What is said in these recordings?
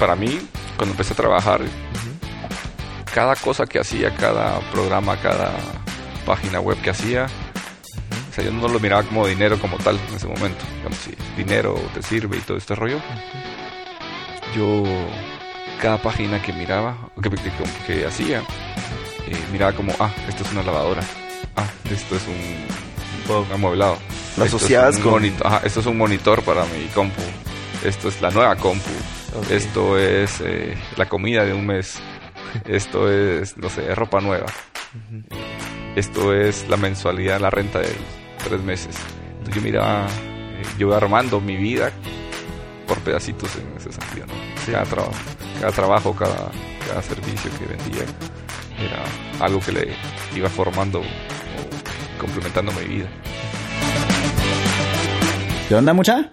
para mí, cuando empecé a trabajar, cada cosa que hacía, cada programa, cada página web que hacía, o sea, yo no lo miraba como dinero como tal en ese momento. Como si dinero te sirve y todo este rollo. Yo, cada página que miraba, que, que, hacía, eh, miraba como, ah, esto es una lavadora. Ah, esto es un, amueblado. Lo asociadas con... esto es un monitor para mi compu. Esto es la nueva compu. Esto es eh, la comida de un mes. Esto es, no sé, ropa nueva. Esto es la mensualidad, la renta de tres meses. Entonces yo miraba, eh, yo iba armando mi vida por pedacitos en ese sentido, Cada trabajo, cada trabajo, cada, cada servicio que vendía era algo que le iba formando o complementando mi vida. ¿Qué onda, mucha?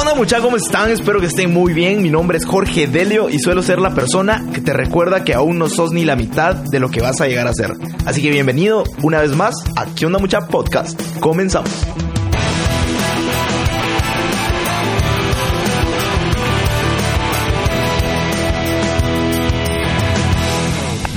Onda muchachos? ¿Cómo están? Espero que estén muy bien. Mi nombre es Jorge Delio y suelo ser la persona que te recuerda que aún no sos ni la mitad de lo que vas a llegar a ser. Así que bienvenido una vez más a ¿Qué onda mucha podcast? Comenzamos.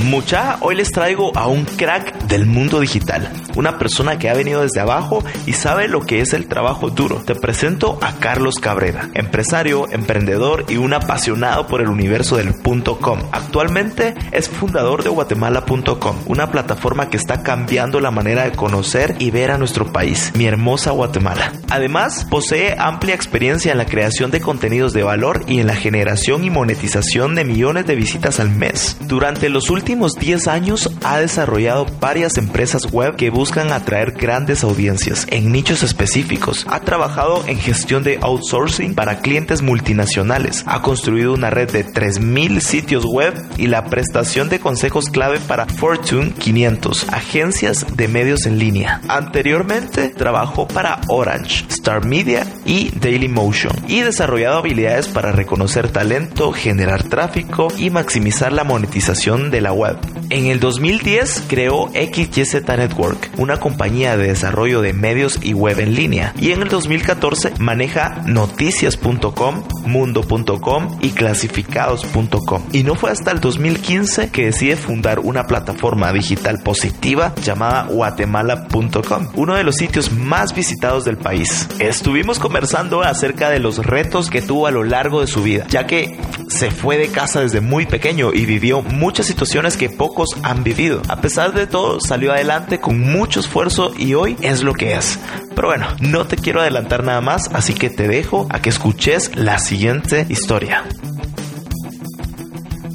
Mucha, hoy les traigo a un crack del mundo digital, una persona que ha venido desde abajo y sabe lo que es el trabajo duro. Te presento a Carlos Cabrera, empresario, emprendedor y un apasionado por el universo del .com. Actualmente es fundador de guatemala.com, una plataforma que está cambiando la manera de conocer y ver a nuestro país, mi hermosa Guatemala. Además, posee amplia experiencia en la creación de contenidos de valor y en la generación y monetización de millones de visitas al mes. Durante los últimos 10 años ha desarrollado varias empresas web que buscan atraer grandes audiencias en nichos específicos. Ha trabajado en gestión de outsourcing para clientes multinacionales. Ha construido una red de 3.000 sitios web y la prestación de consejos clave para Fortune 500, agencias de medios en línea. Anteriormente trabajó para Orange, Star Media y Dailymotion y desarrollado habilidades para reconocer talento, generar tráfico y maximizar la monetización de la web en el 2010 creó XYZ Network, una compañía de desarrollo de medios y web en línea, y en el 2014 maneja noticias.com, mundo.com y clasificados.com. Y no fue hasta el 2015 que decide fundar una plataforma digital positiva llamada guatemala.com, uno de los sitios más visitados del país. Estuvimos conversando acerca de los retos que tuvo a lo largo de su vida, ya que se fue de casa desde muy pequeño y vivió muchas situaciones que pocos han vivido. A pesar de todo, salió adelante con mucho esfuerzo y hoy es lo que es. Pero bueno, no te quiero adelantar nada más, así que te dejo a que escuches la siguiente historia.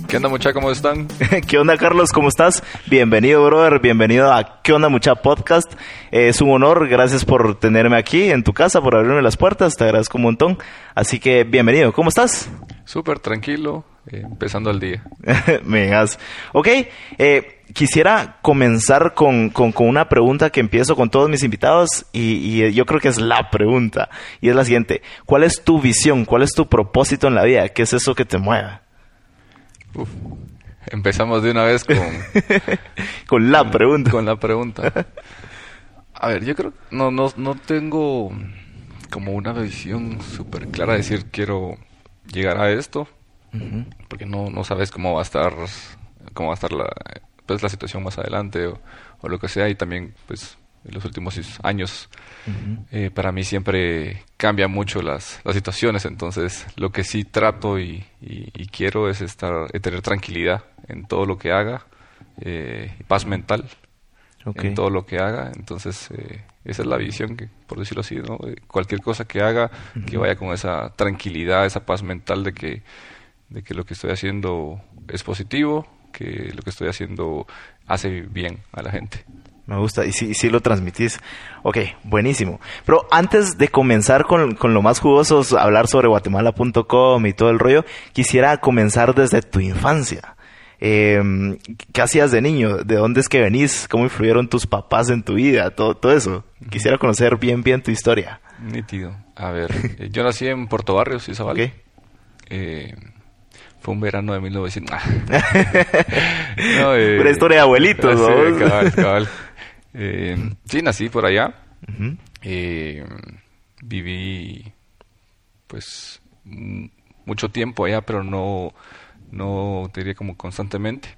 ¿Qué onda mucha? ¿Cómo están? ¿Qué onda Carlos? ¿Cómo estás? Bienvenido brother, bienvenido a ¿Qué onda mucha podcast? es un honor, gracias por tenerme aquí en tu casa, por abrirme las puertas, te agradezco un montón. Así que bienvenido, ¿cómo estás? Súper tranquilo, eh, empezando el día. Vengas. Ok, eh, quisiera comenzar con, una pregunta que empiezo con todos mis invitados y, yo creo que es la pregunta. Y es la siguiente. ¿Cuál es tu visión? ¿Cuál es tu propósito en la vida? ¿Qué es eso que te mueve? Empezamos de una vez con... con la pregunta. Con la pregunta. A ver, yo creo que no, no, no tengo como una visión súper clara de decir quiero llegar a esto porque no, no sabes cómo va a estar cómo va a estar la, pues, la situación más adelante o, lo que sea y también pues en los últimos años eh, para mí siempre cambian mucho las, las situaciones. Entonces lo que sí trato y, y, quiero es estar tener tranquilidad en todo lo que haga eh, paz mental en todo lo que haga. Entonces eh, esa es la visión que por decirlo así ¿no? cualquier cosa que haga que vaya con esa tranquilidad esa paz mental de que de que lo que estoy haciendo es positivo, que lo que estoy haciendo hace bien a la gente. Me gusta, y sí, sí lo transmitís. Ok, buenísimo. Pero antes de comenzar con, con lo más jugoso, hablar sobre guatemala.com y todo el rollo, quisiera comenzar desde tu infancia. Eh, ¿Qué hacías de niño? ¿De dónde es que venís? ¿Cómo influyeron tus papás en tu vida? Todo, todo eso. Quisiera conocer bien, bien tu historia. Nítido. A ver, eh, yo nací en Puerto Barrios, Izabal. Ok. Eh, fue un verano de 1900. no, eh, Una historia de abuelitos, ¿no? Sí, cabal, cabal. Eh, sí, nací por allá. Eh, viví, pues, m- mucho tiempo allá, pero no, no te diría como constantemente.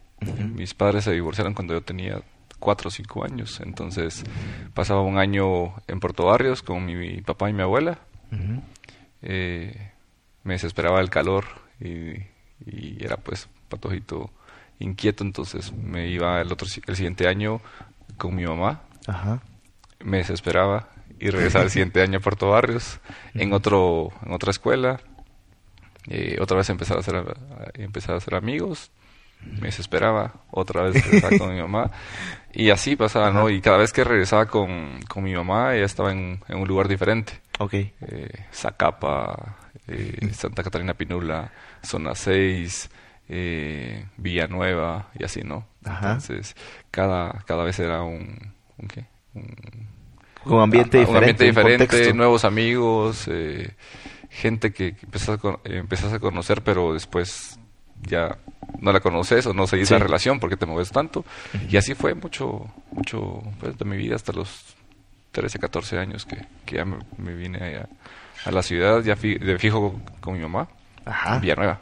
Mis padres se divorciaron cuando yo tenía cuatro o cinco años, entonces pasaba un año en Puerto Barrios con mi, mi papá y mi abuela. Eh, me desesperaba el calor y, y era pues patojito inquieto, entonces me iba el otro el siguiente año con mi mamá. Ajá. me desesperaba y regresaba el siguiente año a Puerto Barrios en otro en otra escuela. Eh, otra vez empezar a hacer empezar a hacer amigos. Me desesperaba otra vez regresaba con mi mamá. Y así pasaba no y cada vez que regresaba con, con mi mamá ella estaba en, en un lugar diferente. Ok. eh, Zacapa eh, Santa Catarina Pinula zona 6 eh, Villanueva y así no Ajá. entonces cada cada vez era un, un qué un Un ambiente Ah, diferente. un ambiente un diferente, nuevos amigos, eh, gente que, empezás, a, eh, empezás a conocer, pero después ya no la conoces o no seguís Sí. la relación porque te mueves tanto. Y así fue mucho, mucho pues, de mi vida hasta los 13, 14 años que, que ya me, me vine allá a la ciudad, ya fi- de fijo con mi mamá, Ajá. Villanueva.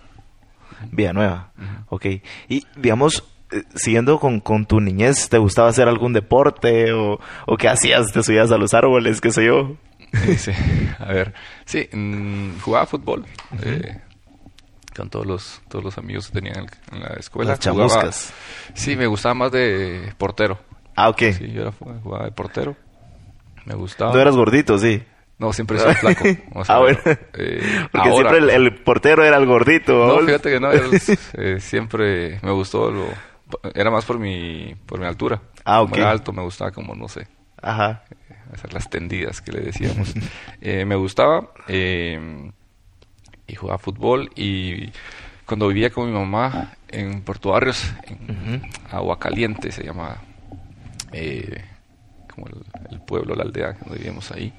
Villanueva. Ok. Y, digamos, eh, siguiendo con, con tu niñez, ¿te gustaba hacer algún deporte o, o qué hacías? ¿Te subías a los árboles? ¿Qué sé yo? Sí, a ver, sí, mm, jugaba fútbol. eh, con todos los todos los amigos que tenía en, la escuela. Las Jugaba- chamuscas. sí, me gustaba más de portero. Ah, ok. Sí, yo era, jugaba de portero. Me gustaba. No eras gordito, sí. No, siempre soy flaco. O sea, ah, bueno. eh, Porque ahora- siempre el, el portero era el gordito. No, ¿no? fíjate que no, era- eh, siempre me gustó lo... Era más por mi, por mi altura. Ah, Como era alto, me gustaba como, no sé, Ajá. hacer las tendidas que le decíamos. Eh, me gustaba eh, y jugaba fútbol y cuando vivía con mi mamá en Puerto Barrios, en Agua Caliente se llama eh, como el, el pueblo, la aldea donde vivíamos ahí,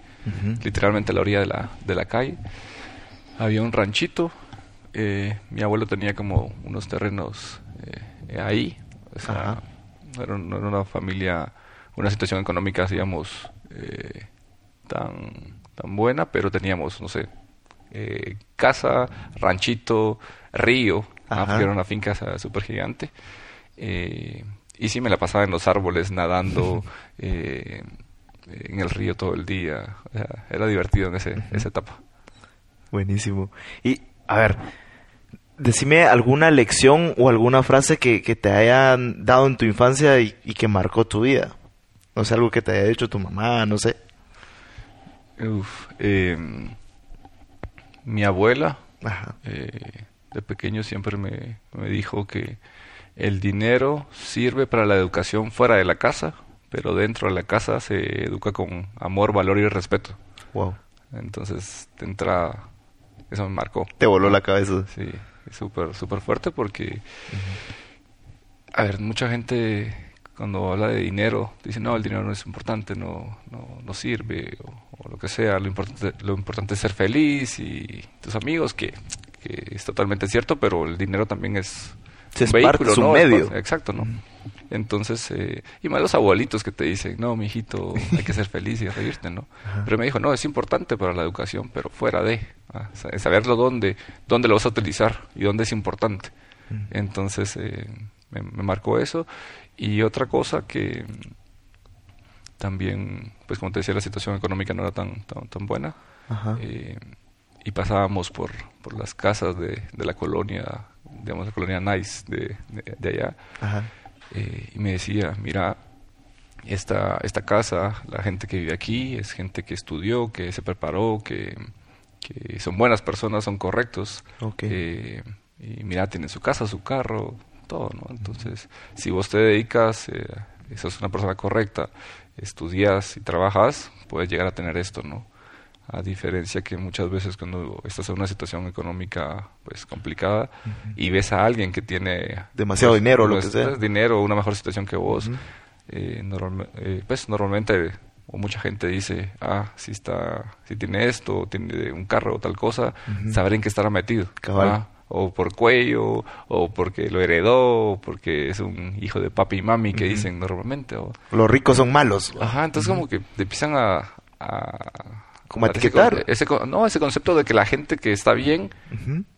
literalmente a la orilla de la, de la calle. Había un ranchito, eh, mi abuelo tenía como unos terrenos eh, ahí, o sea, era, era una familia, una situación económica, digamos, eh, tan, tan buena, pero teníamos, no sé, eh, casa, ranchito, río, ah, era una finca súper gigante. Eh, y sí me la pasaba en los árboles, nadando, eh, en el río todo el día. Era divertido en ese, esa etapa. Buenísimo. Y, a ver, decime alguna lección o alguna frase que, que te hayan dado en tu infancia y, y que marcó tu vida. No sé, algo que te haya dicho tu mamá, no sé. Uf, eh, mi abuela Ajá. eh, de pequeño siempre me, me dijo que el dinero sirve para la educación fuera de la casa, pero dentro de la casa se educa con amor, valor y respeto. Wow. Entonces, de entrada, eso me marcó. Te voló la cabeza. Sí, súper, súper fuerte porque, a ver, mucha gente cuando habla de dinero dice, no, el dinero no es importante, no, no, no sirve, o, o lo que sea, lo importante, lo importante es ser feliz y tus amigos, que, que es totalmente cierto, pero el dinero también es Sí, es parte, es un ¿no? medio. Exacto, ¿no? Entonces, eh, y más los abuelitos que te dicen, no, mijito, hay que ser feliz y reírte, ¿no? Pero me dijo, no, es importante para la educación, pero fuera de, ah, sa- saberlo dónde, dónde lo vas a utilizar y dónde es importante. Entonces, eh, me, me marcó eso. Y otra cosa que mm, también, pues como te decía, la situación económica no era tan, tan, tan buena. Ajá. Eh, y pasábamos por, por las casas de, de la colonia, digamos, la colonia Nice de, de, de allá. Ajá. Eh, y me decía, mira, esta, esta casa, la gente que vive aquí es gente que estudió, que se preparó, que, que son buenas personas, son correctos. Ok. Eh, y mira, tienen su casa, su carro, todo, ¿no? Entonces, si vos te dedicas, eh, sos una persona correcta, estudias y trabajas, puedes llegar a tener esto, ¿no? A diferencia que muchas veces cuando estás en una situación económica pues complicada y ves a alguien que tiene demasiado pues, dinero, lo que sea. dinero, una mejor situación que vos, eh, eh, pues normalmente o mucha gente dice, ah, si está, si tiene esto, tiene un carro o tal cosa, saber en qué estará metido. Cabal. O por cuello, o porque lo heredó, o porque es un hijo de papi y mami que dicen normalmente. O... Los ricos son malos. Ajá, entonces como que te empiezan a... como etiquetar. Ese, no, ese concepto de que la gente que está bien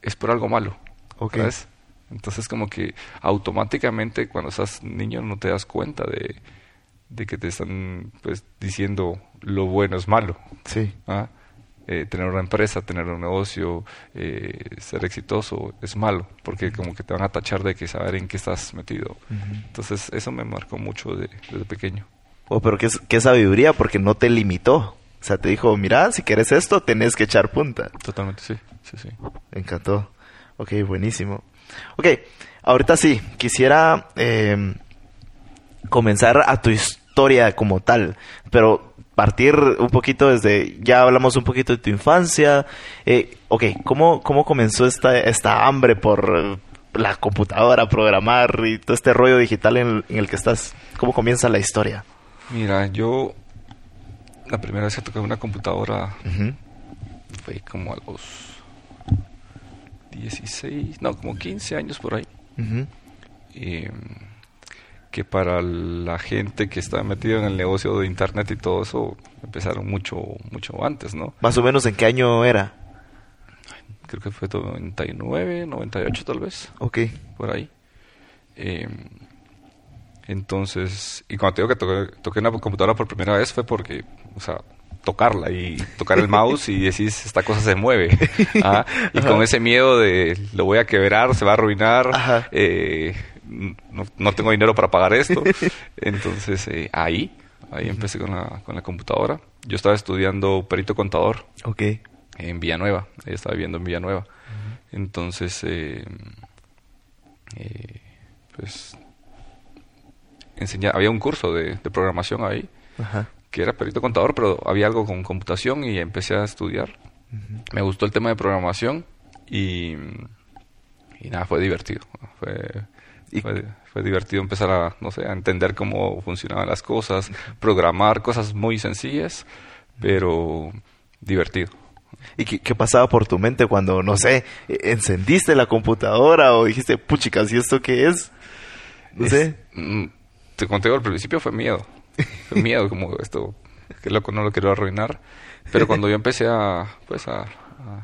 es por algo malo. Okay. ¿sabes? Entonces como que automáticamente cuando estás niño no te das cuenta de, de que te están pues diciendo lo bueno es malo. Sí. ¿Ah? Eh, tener una empresa, tener un negocio, eh, ser exitoso es malo, porque como que te van a tachar de que saber en qué estás metido. Entonces eso me marcó mucho de, desde pequeño. Oh, pero qué, qué sabiduría, porque no te limitó. O sea, te dijo, mira, si quieres esto, tenés que echar punta. Totalmente, sí, sí, sí. Me encantó. Ok, buenísimo. Ok, ahorita sí, quisiera eh, comenzar a tu historia como tal, pero partir un poquito desde, ya hablamos un poquito de tu infancia. Eh, ok, ¿cómo, ¿cómo comenzó esta, esta hambre por la computadora, programar y todo este rollo digital en, en el que estás? ¿Cómo comienza la historia? Mira, yo la primera vez que toqué una computadora Uh -huh. fue como a los 16, no, como 15 años por ahí. Uh -huh. Eh, que para la gente que está metida en el negocio de internet y todo eso empezaron mucho mucho antes, ¿no? Más o menos en qué año era? Creo que fue 99, 98 tal vez. Ok. Por ahí. Eh, entonces, y cuando te digo que toqué, toqué una computadora por primera vez fue porque, o sea, tocarla y tocar el mouse y decís, esta cosa se mueve. ¿ah? Y Ajá. con ese miedo de lo voy a quebrar, se va a arruinar, eh, no, no, tengo dinero para pagar esto. Entonces, eh, ahí, ahí empecé con la, con la computadora. Yo estaba estudiando perito contador. Ok. En Villanueva, ella estaba viviendo en Villanueva. Uh -huh. Entonces, eh, pues, enseña, había un curso de, de programación ahí. Ajá que era perito contador, pero había algo con computación y empecé a estudiar. Uh -huh. Me gustó el tema de programación y, y nada, fue divertido. Fue, fue, fue, divertido empezar a, no sé, a entender cómo funcionaban las cosas, programar cosas muy sencillas, pero divertido. ¿Y qué, qué, pasaba por tu mente cuando, no sé, encendiste la computadora o dijiste, puchicas, ¿y esto qué es? No es, sé. Te conté al principio fue miedo. Miedo como esto que loco no lo quiero arruinar. Pero cuando yo empecé a pues a,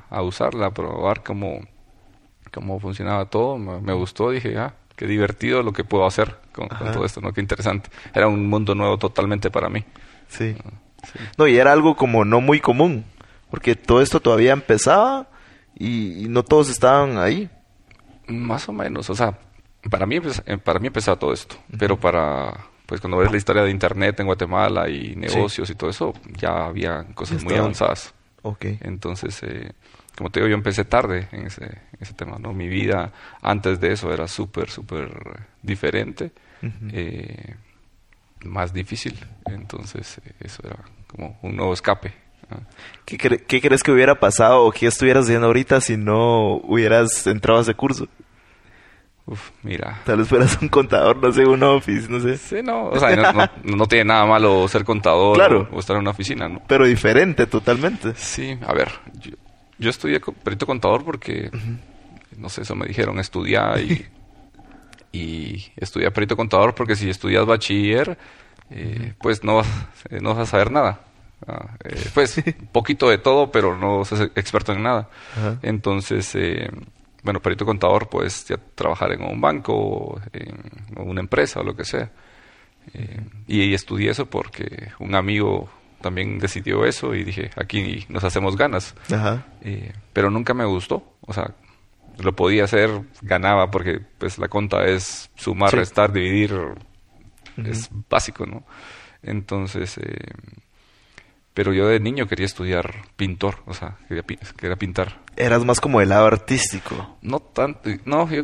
a, usarla a probar cómo cómo funcionaba todo me, me, gustó dije ah qué divertido lo que puedo hacer con, con, todo esto no qué interesante. Era un mundo nuevo totalmente para mí sí. Uh, sí. no y era algo como no muy común porque todo esto todavía empezaba y, y no todos estaban ahí. Más o menos o sea para mí para mí empezaba todo esto uh -huh. pero para pues cuando ves la historia de internet en Guatemala y negocios sí. y todo eso, ya había cosas muy avanzadas. Okay. Entonces, eh, como te digo, yo empecé tarde en ese, en ese tema, ¿no? Mi vida antes de eso era súper, súper diferente, uh -huh. eh, más difícil. Entonces, eh, eso era como un nuevo escape. ¿Qué, cre ¿Qué, crees que hubiera pasado o qué estuvieras haciendo ahorita si no hubieras entrado a ese curso? Uf, mira. Tal vez fueras un contador, no sé, un office, no sé. Sí, no, o sea, no, no, no tiene nada malo ser contador claro. o, o, estar en una oficina, ¿no? Pero diferente totalmente. Sí, a ver, yo, yo estudié perito contador porque, uh -huh. no sé, eso me dijeron, estudiar y, y estudié perito contador porque si estudias bachiller, eh, uh -huh. pues no vas, eh, no vas a saber nada. Ah, eh, pues, poquito de todo, pero no sos experto en nada. Uh -huh. Entonces, eh, bueno, perito contador, pues ya trabajar en un banco, en una empresa o lo que sea. Eh, y estudié eso porque un amigo también decidió eso y dije, aquí nos hacemos ganas. Ajá. Eh, pero nunca me gustó, o sea, lo podía hacer, ganaba porque pues la conta es sumar, sí. restar, dividir, uh -huh. es básico, ¿no? Entonces, eh, pero yo de niño quería estudiar pintor, o sea, quería, quería pintar. Eras más como el lado artístico. No tanto, no, yo,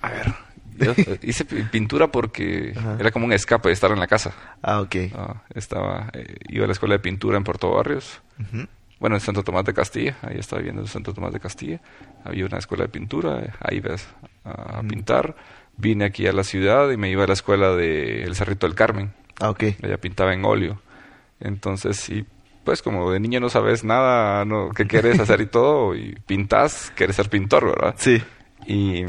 a ver, yo hice pintura porque Ajá. era como un escape de estar en la casa. Ah, ok. Uh, estaba, eh, iba a la escuela de pintura en Puerto Barrios. Uh -huh. bueno, en Santo Tomás de Castilla, ahí estaba viviendo en Santo Tomás de Castilla, había una escuela de pintura, ahí ves a, pintar. Vine aquí a la ciudad y me iba a la escuela de El Cerrito del Carmen. Ah, ok. Ella pintaba en óleo. Entonces, sí, pues como de niño no sabes nada, no, qué quieres hacer y todo, y pintas, quieres ser pintor, ¿verdad? Sí. Y,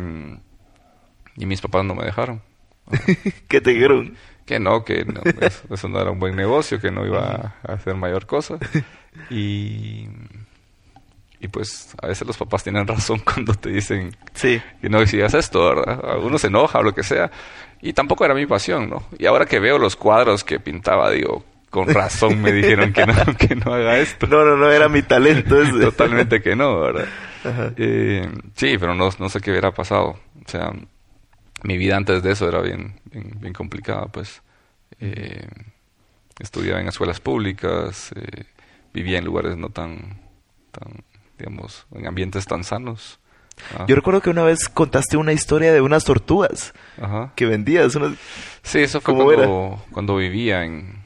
y mis papás no me dejaron. ¿Qué te dijeron? Que no, que no, eso, no era un buen negocio, que no iba a hacer mayor cosa. Y, y pues a veces los papás tienen razón cuando te dicen sí. que no decidas esto, ¿verdad? Uno se enoja o lo que sea. Y tampoco era mi pasión, ¿no? Y ahora que veo los cuadros que pintaba, digo, con razón me dijeron que no, que no haga esto. No, no, no era mi talento. Totalmente que no, ¿verdad? Eh, sí, pero no, no sé qué hubiera pasado. O sea, mi vida antes de eso era bien, bien, complicada, pues. Eh, estudiaba en escuelas públicas, eh, vivía en lugares no tan, tan, digamos, en ambientes tan sanos. Ah. Yo recuerdo que una vez contaste una historia de unas tortugas que vendías. Sí, eso fue cuando, cuando vivía en,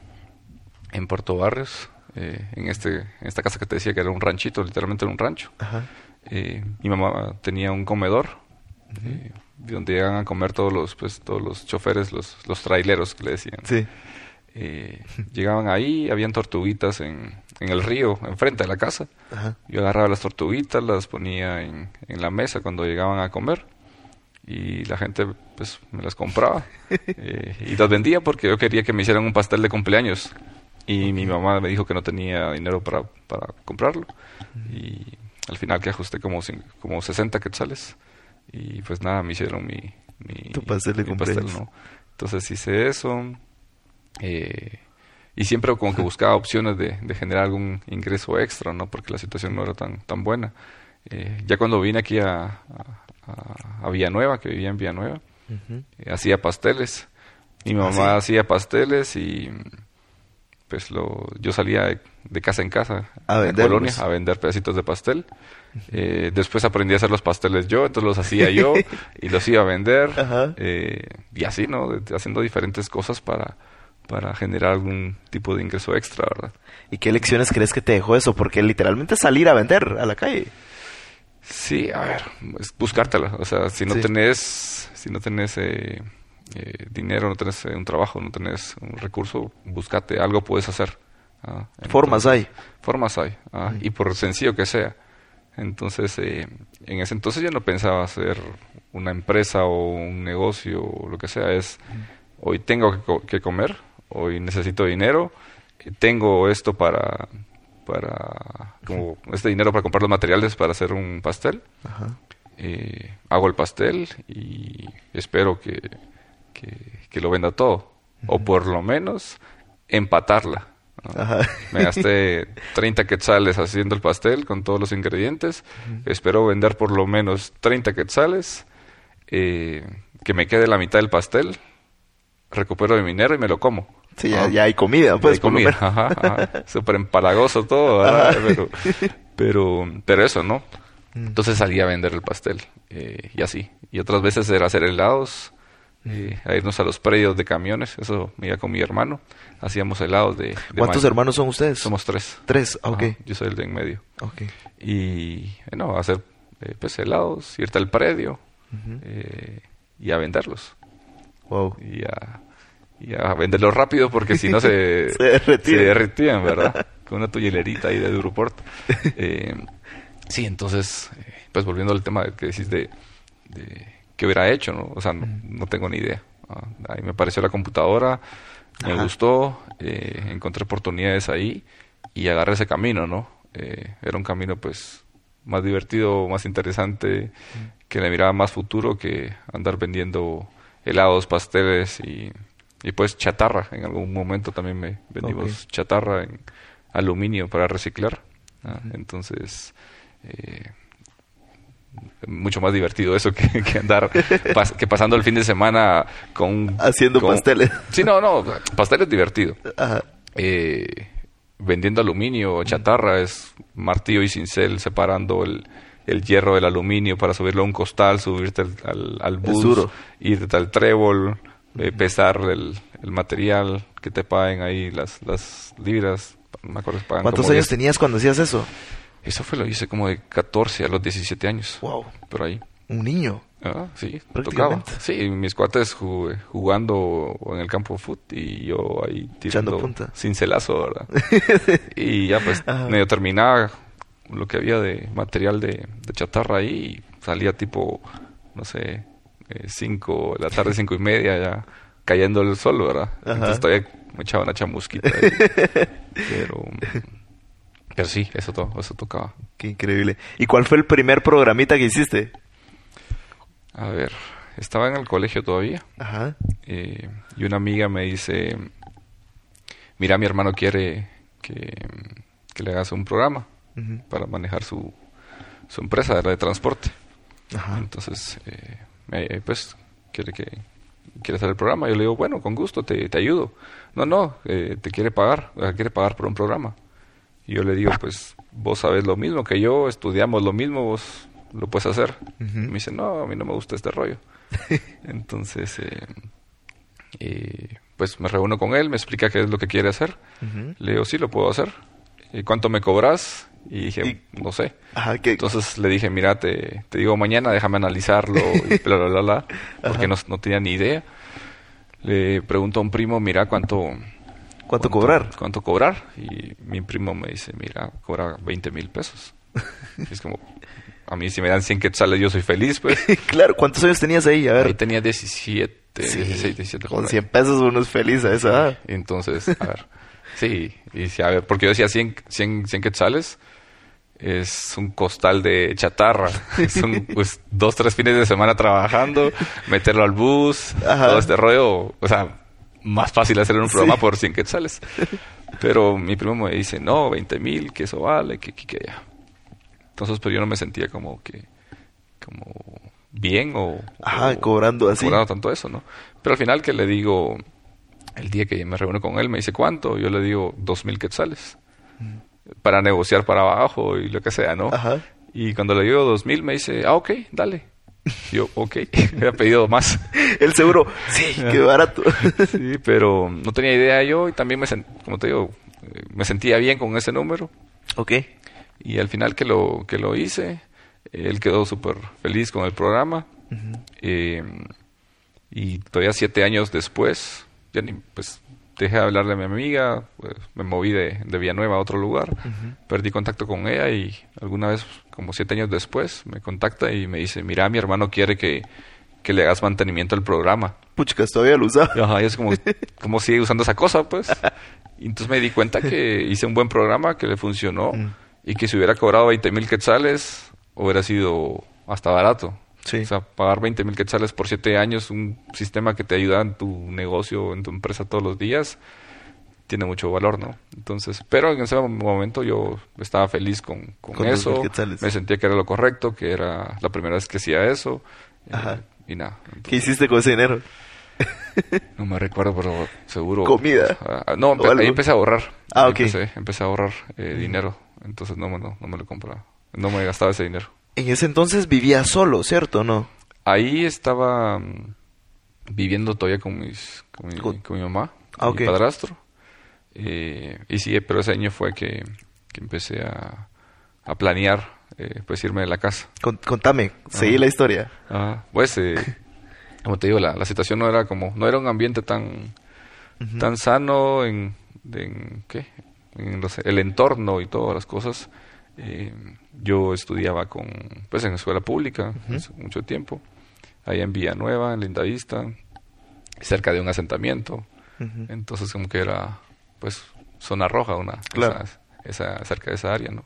en Puerto Barrios, eh, en, este, en esta casa que te decía que era un ranchito, literalmente era un rancho. Eh, mi mamá tenía un comedor eh, donde llegan a comer todos los, pues, todos los choferes, los, los traileros que le decían. Sí. llegaban ahí, habían tortuguitas en, en el río, enfrente de la casa. Yo agarraba las tortuguitas, las ponía en, en la mesa cuando llegaban a comer y la gente pues me las compraba y las vendía porque yo quería que me hicieran un pastel de cumpleaños y mi mamá me dijo que no tenía dinero para, para comprarlo. Y al final que ajusté como, como 60 quetzales. Y pues nada, me hicieron mi, mi, tu pastel de cumpleaños. ¿no? Entonces hice eso. Eh, y siempre como que buscaba opciones de, de, generar algún ingreso extra, ¿no? Porque la situación no era tan, tan buena. Eh, ya cuando vine aquí a, a, a, Villanueva, que vivía en Villanueva, eh, hacía pasteles. Mi ¿Ah, mamá hacía pasteles y pues lo, yo salía de, casa en casa a vender colonia a vender pedacitos de pastel. Eh, después aprendí a hacer los pasteles yo, entonces los hacía yo y los iba a vender. Eh, y así, ¿no? Haciendo diferentes cosas para, para generar algún tipo de ingreso extra, ¿verdad? ¿Y qué lecciones crees que te dejó eso? Porque literalmente salir a vender a la calle. Sí, a ver, buscártela. O sea, si no tenés, si no tenés eh, eh, dinero, no tenés eh, un trabajo, no tenés un recurso, búscate algo puedes hacer. ¿ah? formas hay. Formas hay, ¿ah? y por sencillo que sea. Entonces, eh, en ese entonces yo no pensaba hacer una empresa o un negocio o lo que sea. Es, hoy tengo que, comer, hoy necesito dinero, tengo esto para, para como este dinero para comprar los materiales para hacer un pastel. hago el pastel y espero que que, lo venda todo. O por lo menos empatarla. Me gasté 30 quetzales haciendo el pastel con todos los ingredientes. Espero vender por lo menos 30 quetzales. Eh, que me quede la mitad del pastel. Recupero mi dinero y me lo como. Sí, ya, hay comida, pues. comida, Súper empalagoso todo, Pero, pero, pero, eso, ¿no? Mm. Entonces salí a vender el pastel. Eh, y así. Y otras veces era hacer helados a irnos a los predios de camiones. Eso me iba con mi hermano. Hacíamos helados de... ¿Cuántos hermanos son ustedes? Somos tres. Tres, ok. yo soy el de en medio. Ok. Y, bueno, hacer eh, pues, helados, irte al predio eh, y a venderlos. Wow. Y a, y a venderlos rápido porque si no se, se, derretían. ¿verdad? con una tuyelerita ahí de Duroport. eh, sí, entonces, eh, pues volviendo al tema que decís de que hubiera hecho, ¿no? O sea, no, tengo ni idea. Ah, ahí me apareció la computadora, me gustó, eh, encontré oportunidades ahí y agarré ese camino, ¿no? Eh, era un camino, pues, más divertido, más interesante, que le miraba más futuro que andar vendiendo helados, pasteles y, y pues chatarra. En algún momento también me vendimos chatarra en aluminio para reciclar. ¿ah? Entonces, eh, mucho más divertido eso que, andar que pasando el fin de semana con haciendo pasteles sí no no pasteles divertido eh, vendiendo aluminio chatarra es martillo y cincel separando el, el hierro del aluminio para subirlo a un costal subirte al, al, bus irte al trébol eh, pesar el, el, material que te paguen ahí las las libras no me acuerdo, pagan ¿Cuántos como años 10. tenías cuando hacías eso? Eso fue lo hice como de 14 a los 17 años. Wow. Por ahí. Un niño. Ah, sí, tocaba. Sí, mis cuates ju- jugando en el campo de fútbol y yo ahí tirando punta. cincelazo, ¿verdad? y ya pues Ajá. medio terminaba lo que había de material de, de chatarra ahí y salía tipo, no sé, 5 de la tarde, cinco y media ya cayendo el sol, ¿verdad? Ajá. Entonces todavía me echaba una chamusquita ahí. pero, pero sí, eso, to- eso tocaba. Qué increíble. ¿Y cuál fue el primer programita que hiciste? A ver, estaba en el colegio todavía. Ajá. eh, y una amiga me dice, mira, mi hermano quiere que, que le hagas un programa para manejar su, su empresa de transporte. Ajá. Entonces, eh, pues, quiere que quiere hacer el programa. Yo le digo, bueno, con gusto, te, te ayudo. No, no, eh, te quiere pagar, quiere pagar por un programa. Y yo le digo, pues, vos sabes lo mismo que yo, estudiamos lo mismo, vos lo puedes hacer. Me dice, no, a mí no me gusta este rollo. Entonces, eh, eh, pues me reúno con él, me explica qué es lo que quiere hacer. Le digo, sí, lo puedo hacer. ¿Y cuánto me cobras? Y dije, no sé. Ajá, Entonces le dije, mira, te, te digo mañana, déjame analizarlo, y bla, bla, bla, bla, porque no, no tenía ni idea. Le pregunto a un primo, mira, ¿cuánto, ¿Cuánto cobrar? ¿Cuánto cobrar? Y mi primo me dice, mira, cobra 20 mil pesos. Es como, a mí si me dan 100 quetzales yo soy feliz, pues. claro, ¿cuántos años tenías ahí? A ver. Ahí tenía 17, Sí, 16, 17. por con ahí. 100 pesos uno es feliz a esa edad. Entonces, a ver, sí, y sí, a ver, porque yo decía 100, 100, 100 quetzales es un costal de chatarra. Son pues dos, tres fines de semana trabajando, meterlo al bus, Ajá. todo este rollo. O sea, más fácil hacer un programa Sí. por 100 quetzales. Pero mi primo me dice, no, 20 mil, que eso vale, que, que, que ya. Entonces, pero yo no me sentía como que, como bien o... Ajá, o- cobrando así. Cobrando tanto eso, ¿no? Pero al final que le digo, el día que me reúno con él, me dice, ¿cuánto? Yo le digo, dos mil quetzales. Para negociar para abajo y lo que sea, ¿no? Ajá. Y cuando le digo dos mil, me dice, ah, ok, dale. Yo, ok, había pedido más. El seguro, sí, qué barato. Sí, pero no tenía idea yo y también me, como te digo, eh, me sentía bien con ese número. ok. Y al final que lo, que lo hice, él quedó súper feliz con el programa. Eh, y todavía siete años después, ya ni, pues dejé de hablarle a mi amiga, pues, me moví de, de Villanueva a otro lugar, perdí contacto con ella y alguna vez, como siete años después, me contacta y me dice, mira, mi hermano quiere que, que le hagas mantenimiento al programa. Puchicas, todavía lo usaba. Ajá, y es como, como sigue usando esa cosa, pues. Y entonces me di cuenta que hice un buen programa, que le funcionó, Mm. y que si hubiera cobrado 20 mil quetzales, hubiera sido hasta barato. Sí. O sea, pagar 20 mil quetzales por 7 años, un sistema que te ayuda en tu negocio, en tu empresa todos los días, tiene mucho valor, ¿no? Entonces, pero en ese momento yo estaba feliz con, con, Con 2,000 eso, me sentía que era lo correcto, que era la primera vez que hacía eso, eh, Ajá. y nada. ¿Qué hiciste con ese dinero? No me recuerdo, pero seguro. ¿Comida? Ah, no, ¿O empe- ahí empecé a ahorrar. Ah, ok. Empecé, empecé a ahorrar eh, dinero. Entonces no, me- no, no me lo compraba. No me gastaba ese dinero. En ese entonces vivía solo, ¿cierto? ¿No? Ahí estaba mm, viviendo todavía con, mis, con, mi, Con- mi mamá, Ah, mi padrastro. Eh, y sí, pero ese año fue que, que empecé a, a planear eh, pues irme de la casa. Con- contame, seguí Ajá. la historia. Pues, eh, como te digo, la, la situación no era como, no era un ambiente tan, tan sano en, en ¿qué? En los- el entorno y todas las cosas. Yo estudiaba con, pues, en escuela pública hace mucho tiempo, allá en Villanueva, en Lindavista, cerca de un asentamiento. Entonces, como que era, pues, zona roja, una, Claro. esa, esa- cerca de esa área, ¿no?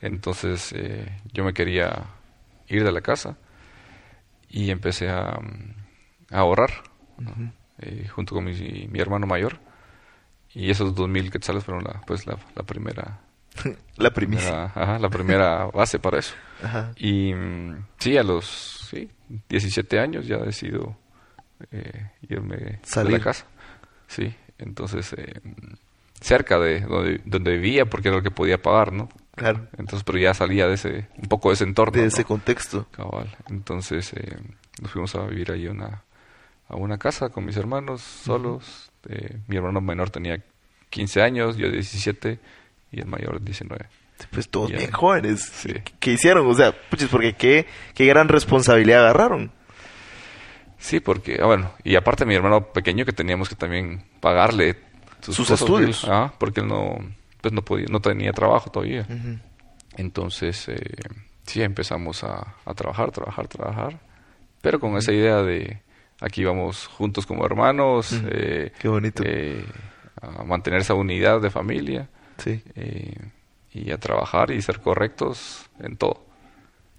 Entonces, eh, yo me quería ir de la casa y empecé a, mm, a ahorrar, ¿no? Eh, junto con mi, mi hermano mayor. Y esos dos mil quetzales fueron la, pues, la, la primera, La primera- ajá, la primera base para eso. Ajá. Y mm, sí, a los sí, 17 años ya decido eh, irme de Salir. la casa. Sí, entonces eh, cerca de donde, donde vivía porque era lo que podía pagar, ¿no? Claro. Entonces, pero ya salía de ese, un poco de ese entorno. De ¿no? ese contexto. Cabal. Entonces eh, nos fuimos a vivir ahí una, a una casa con mis hermanos solos. Eh, mi hermano menor tenía 15 años, yo 17 y el mayor 19. Pues todos bien jóvenes. Sí. ¿Qué, hicieron? O sea, puches, porque qué, qué gran responsabilidad agarraron. Sí, porque, ah, bueno, y aparte mi hermano pequeño que teníamos que también pagarle sus, estudios. Ah, porque él no, pues no podía, no tenía trabajo todavía. Entonces, eh, sí, empezamos a, a, trabajar, trabajar, trabajar. Pero con esa idea de aquí vamos juntos como hermanos. eh, Qué bonito. Eh, a mantener esa unidad de familia. Sí. Y a trabajar y ser correctos en todo.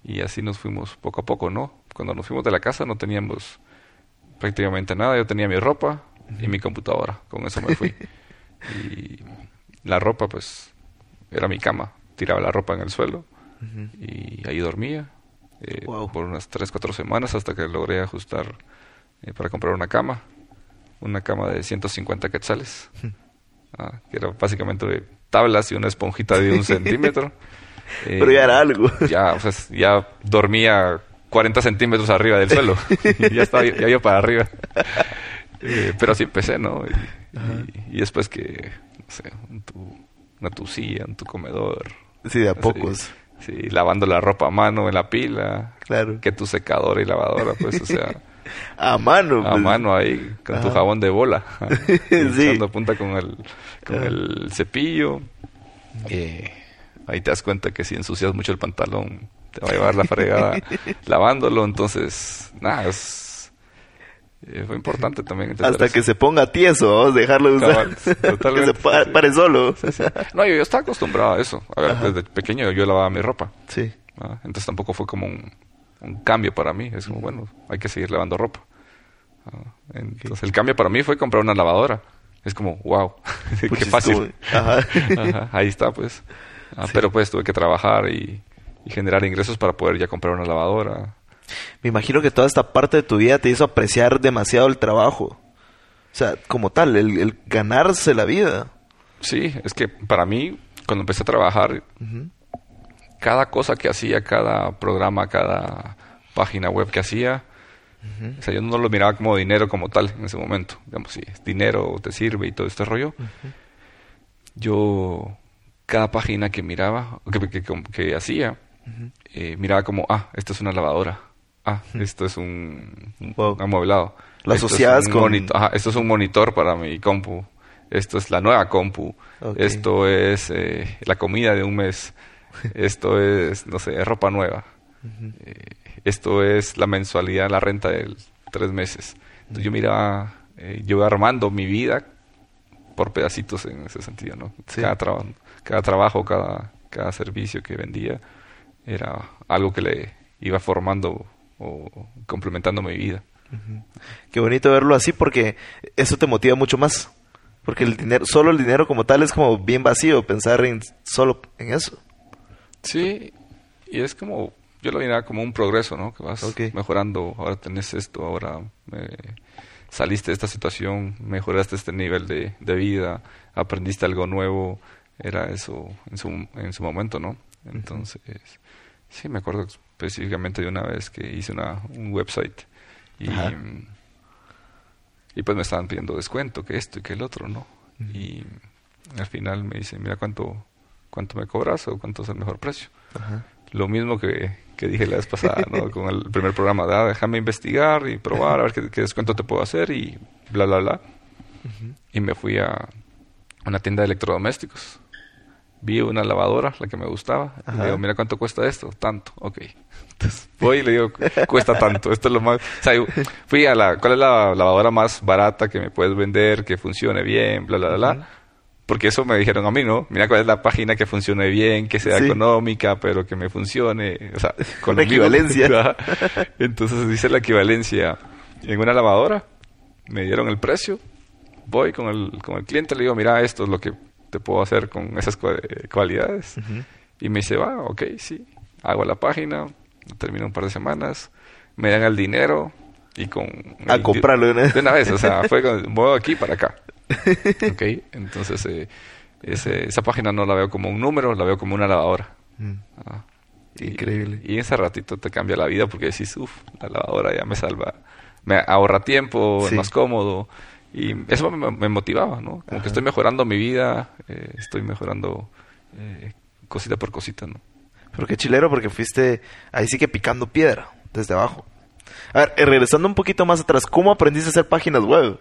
Y así nos fuimos poco a poco, ¿no? Cuando nos fuimos de la casa no teníamos prácticamente nada. Yo tenía mi ropa y mi computadora. Con eso me fui. y la ropa, pues, era mi cama. Tiraba la ropa en el suelo y ahí dormía eh, por unas 3, 4 semanas hasta que logré ajustar eh, para comprar una cama. Una cama de 150 quetzales. Ah, que era básicamente tablas y una esponjita de un centímetro. Pero ya era algo. Ya, pues, ya dormía 40 centímetros arriba del suelo. ya estaba ya yo para arriba. Eh, pero así empecé, ¿no? Y, después que, no sé, tu, una tucilla, en tu comedor. Sí, de a pocos. Sí, lavando la ropa a mano en la pila. Claro. Que tu secadora y lavadora, pues, o sea... a mano. A pues. mano ahí, con tu jabón de bola. sí. punta con el, con el cepillo. Eh, ahí te das cuenta que si ensucias mucho el pantalón, te va a llevar la fregada lavándolo. Entonces, nada, es, eh, fue importante también. Hasta que se ponga tieso, vamos a dejarlo usar. que se pare solo. No, yo, estaba acostumbrado a eso. A ver, desde pequeño yo lavaba mi ropa. Sí. Entonces tampoco fue como un, un, cambio para mí. Es como, bueno, hay que seguir lavando ropa. Entonces el cambio para mí fue comprar una lavadora. Es como, wow, qué fácil. ahí está, pues. Ah, pero pues tuve que trabajar y, generar ingresos para poder ya comprar una lavadora. Me imagino que toda esta parte de tu vida te hizo apreciar demasiado el trabajo. O sea, como tal, el, ganarse la vida. Sí, es que para mí, cuando empecé a trabajar, cada cosa que hacía, cada programa, cada página web que hacía, o sea, yo no lo miraba como dinero como tal en ese momento. Digamos, si es dinero te sirve y todo este rollo. Yo, cada página que miraba, que, que, hacía, eh, miraba como, ah, esto es una lavadora. Ah, esto es un, amueblado. Lo asociadas con... esto es un monitor para mi compu. Esto es la nueva compu. Esto es eh, la comida de un mes. esto es, no sé, ropa nueva esto es la mensualidad, la renta de tres meses. Entonces yo miraba, eh, yo iba armando mi vida por pedacitos en ese sentido, ¿no? Cada, trabajo, cada trabajo, cada, cada servicio que vendía era algo que le iba formando o complementando mi vida. Qué bonito verlo así porque eso te motiva mucho más. Porque el dinero, solo el dinero como tal es como bien vacío pensar en solo en eso. Sí, y es como yo lo miraba como un progreso, ¿no? Que vas mejorando, ahora tenés esto, ahora saliste de esta situación, mejoraste este nivel de, vida, aprendiste algo nuevo, era eso en su, en su momento, ¿no? Entonces, sí, me acuerdo específicamente de una vez que hice una, un website y, y pues me estaban pidiendo descuento, que esto y que el otro, ¿no? Y al final me dicen, mira cuánto, cuánto me cobras o cuánto es el mejor precio. Lo mismo que, que dije la vez pasada, ¿no? Con el primer programa, de, ah, déjame investigar y probar, a ver qué, descuento te puedo hacer y bla, bla, bla. Y me fui a una tienda de electrodomésticos. Vi una lavadora, la que me gustaba. Y le digo, mira cuánto cuesta esto. Tanto, ok. Entonces voy y le digo, cuesta tanto. Esto es lo más. O sea, fui a la. ¿Cuál es la lavadora más barata que me puedes vender, que funcione bien, bla, bla, bla? porque eso me dijeron a mí, ¿no? Mira cuál es la página que funcione bien, que sea económica, pero que me funcione, o sea, con la equivalencia. Entonces dice la equivalencia en una lavadora, me dieron el precio, voy con el, con el cliente, le digo, mira, esto es lo que te puedo hacer con esas cualidades. Y me dice, va, ok, sí, hago la página, termino un par de semanas, me dan el dinero y con... A comprarlo de una vez. De una vez, o sea, fue voy aquí para acá. ok, entonces eh, esa página no la veo como un número, la veo como una lavadora. Mm. Ah, Increíble. Y, ese ratito te cambia la vida porque decís, uff, la lavadora ya me salva, me ahorra tiempo, es más cómodo. Y eso me, motivaba, ¿no? Como que estoy mejorando mi vida, eh, estoy mejorando eh, cosita por cosita, ¿no? Pero qué chilero porque fuiste ahí sí que picando piedra desde abajo. A ver, eh, regresando un poquito más atrás, ¿cómo aprendiste a hacer páginas web?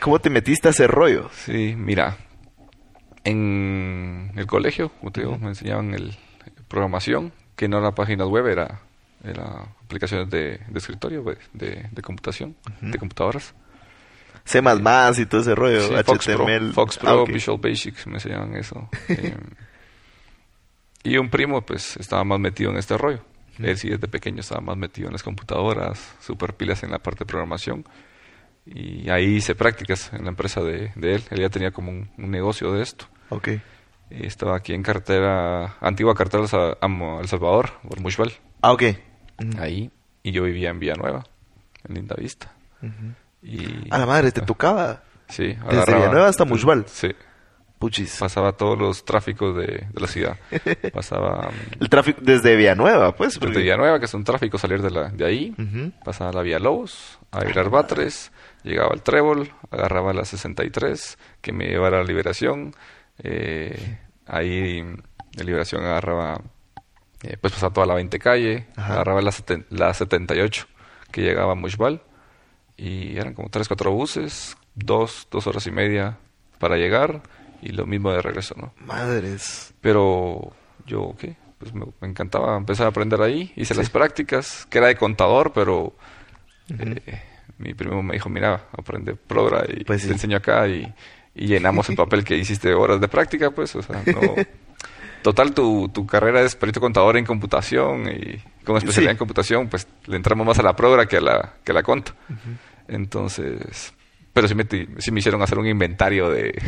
¿Cómo te metiste a ese rollo? Sí, mira, en el colegio, como te digo, me enseñaban el programación, que no era páginas web, era, era aplicaciones de, escritorio, de, de computación, de computadoras. C++ y todo ese rollo, HTML. Fox Pro, ah, Visual Basic, me enseñaban eso. Eh, y un primo, pues, estaba más metido en este rollo. Él sí desde pequeño estaba más metido en las computadoras, super pilas en la parte de programación. Y ahí hice prácticas en la empresa de, él. Él ya tenía como un, negocio de esto. Ok. Y estaba aquí en cartera, antigua cartera El Salvador, por Mushval. Ah, ok. Ahí. Y yo vivía en Villanueva, en Linda Vista. Y, a la madre, ¿te tocaba? Sí. Desde Villanueva hasta Mushval. Sí. Puchis. Pasaba todos los tráficos de, la ciudad. Pasaba... el tráfico desde Villanueva, pues. Desde Villanueva, que es un tráfico salir de, la, de ahí. Pasaba la Vía Lobos, a ir a Arbatres, llegaba al Trébol, agarraba la 63, que me llevara a la Liberación. Eh, ahí de Liberación agarraba, eh, pues pasaba toda la 20 calle, agarraba la, la 78, que llegaba a Mushbal. Y eran como 3, 4 buses, dos, dos horas y media para llegar y lo mismo de regreso, ¿no? Madres. Pero yo, ¿qué? Pues me, encantaba empezar a aprender ahí, hice las prácticas, que era de contador, pero eh, mi primo me dijo, mira, aprende Progra y pues te enseño acá y, llenamos el papel que hiciste horas de práctica, pues, o sea, no... Total, tu, tu carrera es perito contador en computación y con especialidad en computación, pues le entramos más a la Progra que a la, que a la conta. Entonces, pero sí me, sí me hicieron hacer un inventario de...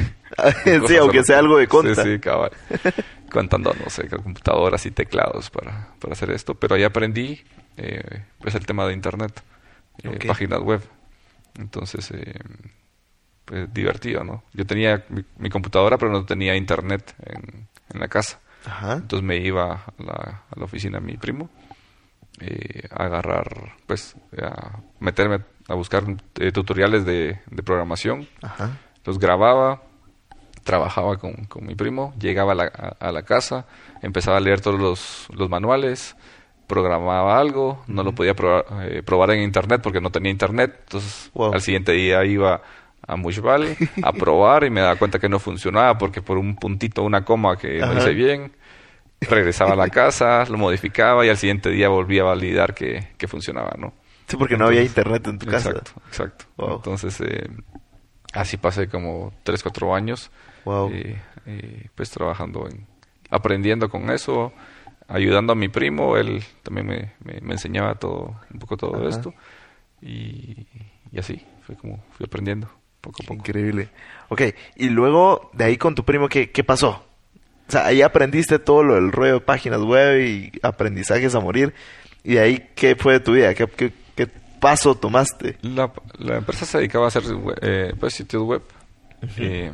sí, aunque sea algo de conta. Sí, sí, cabal. Contando, no sé, computadoras y teclados para, para hacer esto. Pero ahí aprendí, eh, pues, el tema de Internet, eh, páginas web. Entonces, eh, pues, divertido, ¿no? Yo tenía mi, computadora, pero no tenía Internet en, en la casa. Ajá. Entonces me iba a la, a la oficina de mi primo eh, agarrar, pues, a meterme a buscar eh, tutoriales de, programación. Los grababa, trabajaba con, con mi primo, llegaba a la, a, la, casa, empezaba a leer todos los, los manuales, programaba algo, no lo podía probar, eh, probar, en internet porque no tenía internet, entonces al siguiente día iba a Mushval a probar y me daba cuenta que no funcionaba porque por un puntito, una coma que no hice bien, regresaba a la casa, lo modificaba y al siguiente día volvía a validar que, funcionaba, ¿no? Sí, porque no había internet en tu casa. Exacto, exacto. Entonces, eh, así pasé como 3, 4 años. Wow. Eh, eh, pues trabajando en, aprendiendo con eso, ayudando a mi primo, él también me, me, enseñaba todo, un poco todo esto. Y, y, así, fue como fui aprendiendo poco a poco. Increíble. Ok, y luego de ahí con tu primo, ¿qué, qué pasó? O sea, ahí aprendiste todo lo del rollo de páginas web y aprendizajes a morir. ¿Y de ahí qué fue de tu vida? ¿Qué, qué, paso tomaste? La, la, empresa se dedicaba a hacer eh, pues, sitios web. Eh,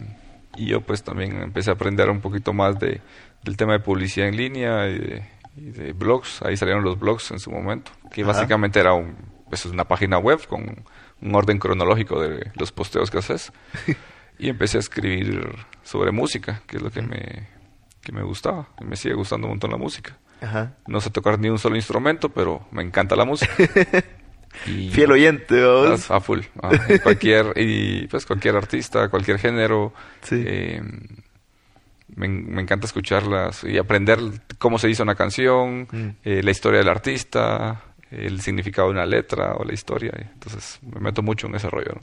y yo pues también empecé a aprender un poquito más de, del tema de publicidad en línea y de, blogs. Ahí salieron los blogs en su momento, que básicamente era un, pues, una página web con un orden cronológico de los posteos que haces. y empecé a escribir sobre música, que es lo que me, que me gustaba. Y me sigue gustando un montón la música. No sé tocar ni un solo instrumento, pero me encanta la música. y, Fiel oyente, A full. cualquier, y pues cualquier artista, cualquier género. Eh, me, encanta escucharlas y aprender cómo se hizo una canción, mm. eh, la historia del artista, el significado de una letra o la historia. Entonces me meto mucho en ese rollo.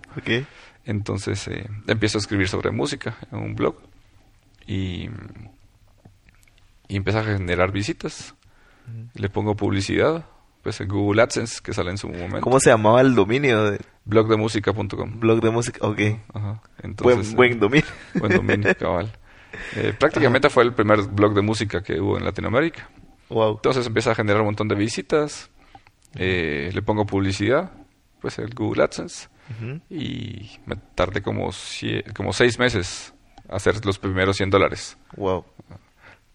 Entonces eh, empiezo a escribir sobre música en un blog y y empieza a generar visitas. Le pongo publicidad, pues en Google AdSense que sale en su momento. ¿Cómo se llamaba el dominio? De... Blogdemusica.com. Blog de música, ok. Ajá. Entonces, buen, dominio. Buen dominio, cabal. Eh, prácticamente fue el primer blog de música que hubo en Latinoamérica. Wow. Entonces empieza a generar un montón de visitas. Eh, le pongo publicidad, pues el Google AdSense. Y me tardé como, como seis meses hacer los primeros 100 dólares. Wow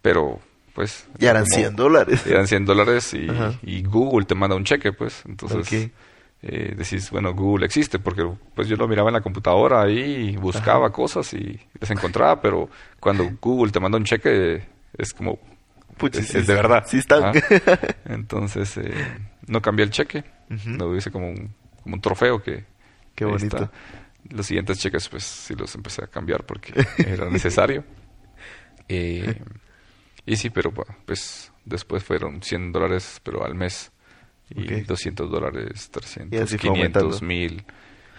pero pues... Y eran 100 dólares. Eran 100 dólares y, y, Google te manda un cheque, pues. Entonces eh, decís, bueno, Google existe, porque pues yo lo miraba en la computadora ahí, buscaba cosas y las encontraba, pero cuando Google te manda un cheque es como, es, de verdad. Sí está. Entonces, eh, no cambié el cheque, lo hice como un, como un trofeo que... Qué bonito. Los siguientes cheques, pues sí los empecé a cambiar porque era necesario. Eh, y sí, pero pues después fueron 100 dólares, pero al mes. Y 200 dólares, 300, 500, 1000.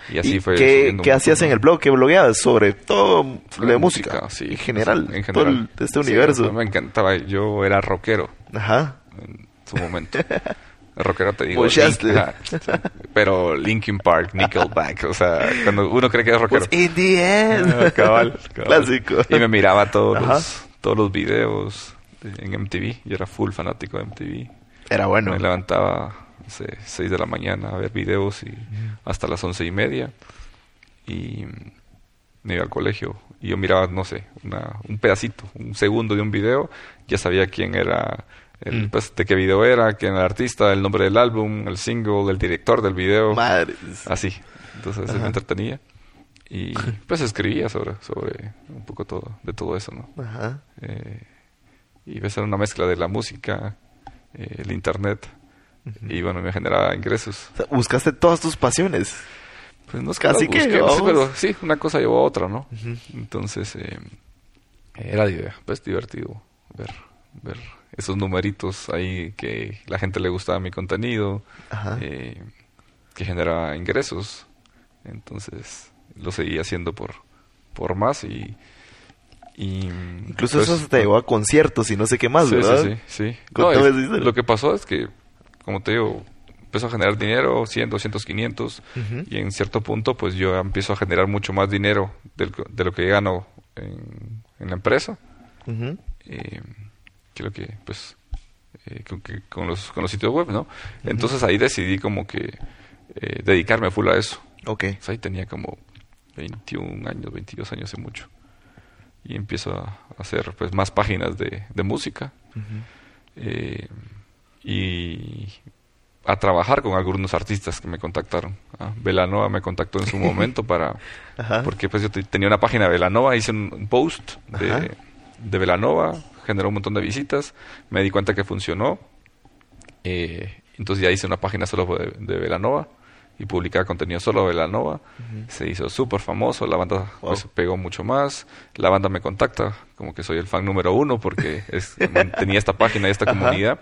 Y así fue. ¿Qué, ¿qué hacías en el blog? ¿Qué blogueabas? Sobre todo la música, sí. En general, en general. Todo este universo. me encantaba. Yo era rockero. Ajá. En su momento. rockero te digo. Link, pero Linkin Park, Nickelback, o sea, cuando uno cree que es rockero. Pues in the end. Ah, cabal, Clásico. Y me miraba todos los, todos los videos en MTV. Yo era full fanático de MTV. Era bueno. Me levantaba a 6 de la mañana a ver videos y hasta las once y media. Y me iba al colegio y yo miraba, no sé, una, un pedacito, un segundo de un video, ya sabía quién era, el, mm. pues, de qué video era, quién era el artista, el nombre del álbum, el single, el director del video. Así. Entonces me entretenía. Y pues escribía sobre, sobre un poco todo, de todo eso, ¿no? Ajá. Eh, y ves una mezcla de la música, eh, el internet, y bueno, me generaba ingresos. buscaste todas tus pasiones. Pues no es casi que, pero sí, una cosa llevó a otra, ¿no? Entonces, eh, era pues divertido ver, ver esos numeritos ahí que la gente le gustaba mi contenido, eh, que generaba ingresos. Entonces, lo seguí haciendo por, por más y... y Incluso pues, eso te llevó a conciertos y no sé qué más, ¿verdad? Sí, sí, sí. lo que pasó es que como te digo, empiezo a generar dinero, 100, 200, 500, y en cierto punto pues yo empiezo a generar mucho más dinero de lo que gano en, la empresa, eh, que lo que pues eh, con, los, con los sitios web, ¿no? Entonces ahí decidí como que eh, dedicarme full a eso. Ok. ahí tenía como 21 años, 22 años hace mucho. Y empiezo a hacer pues más páginas de, de música y a trabajar con algunos artistas que me contactaron. ¿ah? Velanova me contactó en su momento para... Porque pues yo tenía una página de Velanova, hice un, post de, de, Velanova, generó un montón de visitas, me di cuenta que funcionó. Eh, entonces ya hice una página solo de, de Velanova y publicaba contenido solo de Velanova. Se hizo súper famoso, la banda pues, pegó mucho más. La banda me contacta como que soy el fan número uno porque es, tenía esta página y esta comunidad.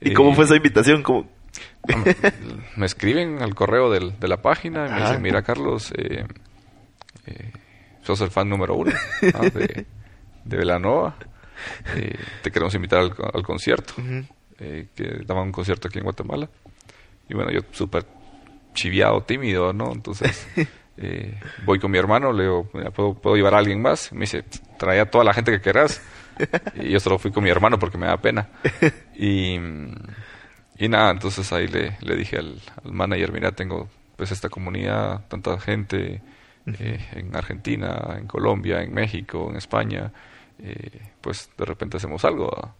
¿Y cómo fue esa invitación? Me escriben al correo del, de la página y me dicen, mira Carlos, eh, eh, sos el fan número uno de, de Velanova. Eh, te queremos invitar al, concierto. que daban un concierto aquí en Guatemala. Y bueno, yo súper chiviado, tímido, ¿no? Entonces voy con mi hermano, le digo, ¿puedo, ¿puedo, llevar a alguien más? Me dice, trae a toda la gente que querás. y yo solo fui con mi hermano porque me da pena. Y, y nada, entonces ahí le, le dije al, manager, mira, tengo pues esta comunidad, tanta gente eh, en Argentina, en Colombia, en México, en España, eh, pues de repente hacemos algo.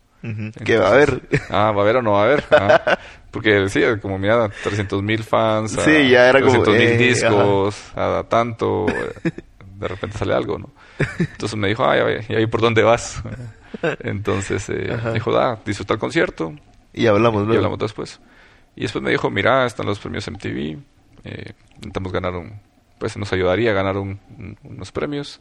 ¿Qué va a haber? Ah, ¿va a haber o no va a haber? Ah, porque sí, como mira, 300 mil fans, sí, ya era 300 mil eh, discos, a tanto, de repente sale algo, ¿no? Entonces me dijo, ay, ¿y ahí por dónde vas? Entonces eh, dijo, da, disfruta el concierto. Y hablamos luego. Y hablamos después. Y después me dijo, mira, están los premios MTV, eh, intentamos ganar un, pues nos ayudaría a ganar unos premios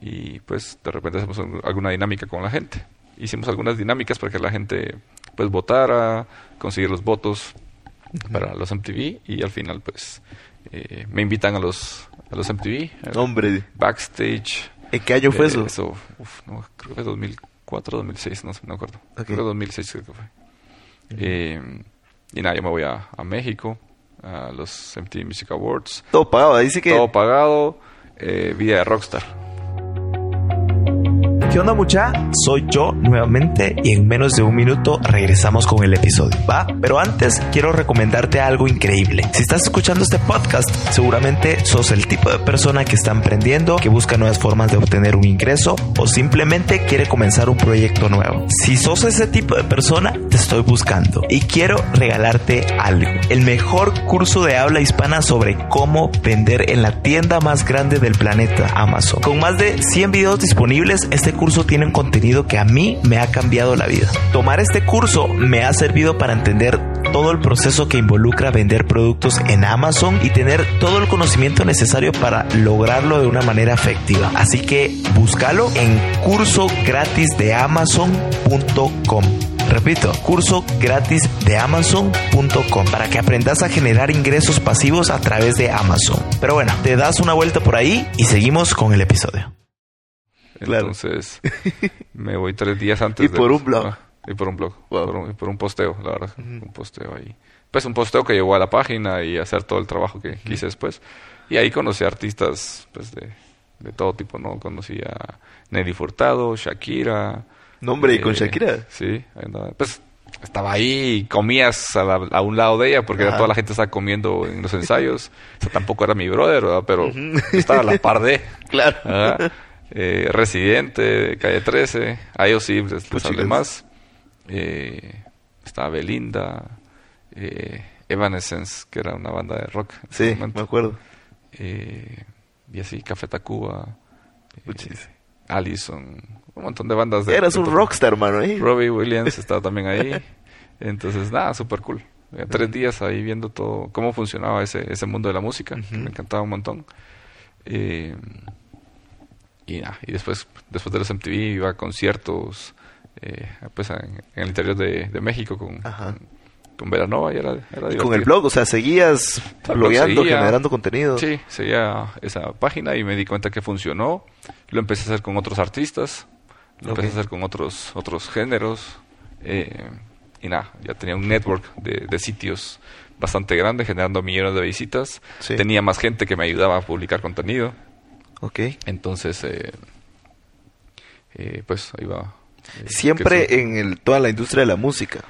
y pues de repente hacemos alguna dinámica con la gente. Hicimos algunas dinámicas para que la gente pues votara, conseguir los votos para los MTV y al final pues eh, me invitan a los a los MTV. Hombre. Backstage. ¿En qué año fue eso? Eso, no, creo que fue 2004, 2006, no, no acuerdo. Creo que 2006 creo que fue. Eh, y nada, yo me voy a, a, México, a los MTV Music Awards. Todo pagado, sí que... Todo pagado, eh, vida de rockstar. ¿Qué onda mucha? Soy yo nuevamente y en menos de un minuto regresamos con el episodio, ¿va? Pero antes quiero recomendarte algo increíble. Si estás escuchando este podcast, seguramente sos el tipo de persona que está emprendiendo, que busca nuevas formas de obtener un ingreso o simplemente quiere comenzar un proyecto nuevo. Si sos ese tipo de persona, te estoy buscando y quiero regalarte algo. El mejor curso de habla hispana sobre cómo vender en la tienda más grande del planeta, Amazon. Con más de 100 videos disponibles, este curso tiene un contenido que a mí me ha cambiado la vida. Tomar este curso me ha servido para entender todo el proceso que involucra vender productos en Amazon y tener todo el conocimiento necesario para lograrlo de una manera efectiva. Así que búscalo en curso gratis de amazon.com. Repito, curso gratis de amazon.com para que aprendas a generar ingresos pasivos a través de Amazon. Pero bueno, te das una vuelta por ahí y seguimos con el episodio. Entonces, me voy tres días antes. Y por un blog. Ah, y por un blog. Por, un, por, un, posteo, la verdad. Un posteo ahí. Pues un posteo que llegó a la página y hacer todo el trabajo que quise después. Y ahí conocí a artistas pues de, de todo tipo, ¿no? Conocí a Nelly Furtado, Shakira. ¿Nombre? ¿Y con eh, Shakira? Sí. Pues estaba ahí y comías a, a, un lado de ella porque toda la gente estaba comiendo en los ensayos. o sea, tampoco era mi brother, ¿verdad? Pero estaba a la par de. claro. Eh, Residente, Calle 13. A ellos sí les, les hablé más. Eh, estaba Belinda. Eh, Evanescence, que era una banda de rock. Sí, me acuerdo. Eh, y así, Café Tacuba. Eh, Allison. Un montón de bandas. De, Eras un rockstar, hermano. ¿eh? Robbie Williams estaba también ahí. Entonces, nada, súper cool. Tres días ahí viendo todo, cómo funcionaba ese, ese mundo de la música. Me encantaba un montón. Eh, y, y después, después de los MTV iba a conciertos eh, pues en, el interior de, de México con, con, con, Veranova y era, era ¿Y con el blog, o sea, seguías blogueando, generando contenido. Sí, seguía esa página y me di cuenta que funcionó. Lo empecé a hacer con otros artistas, lo okay. empecé a hacer con otros, otros géneros. Eh, y nada, ya tenía un network de, de, sitios bastante grande, generando millones de visitas. Sí. Tenía más gente que me ayudaba a publicar contenido. Ok. Entonces, eh, eh, pues iba. Eh, Siempre en el, toda la industria de la música.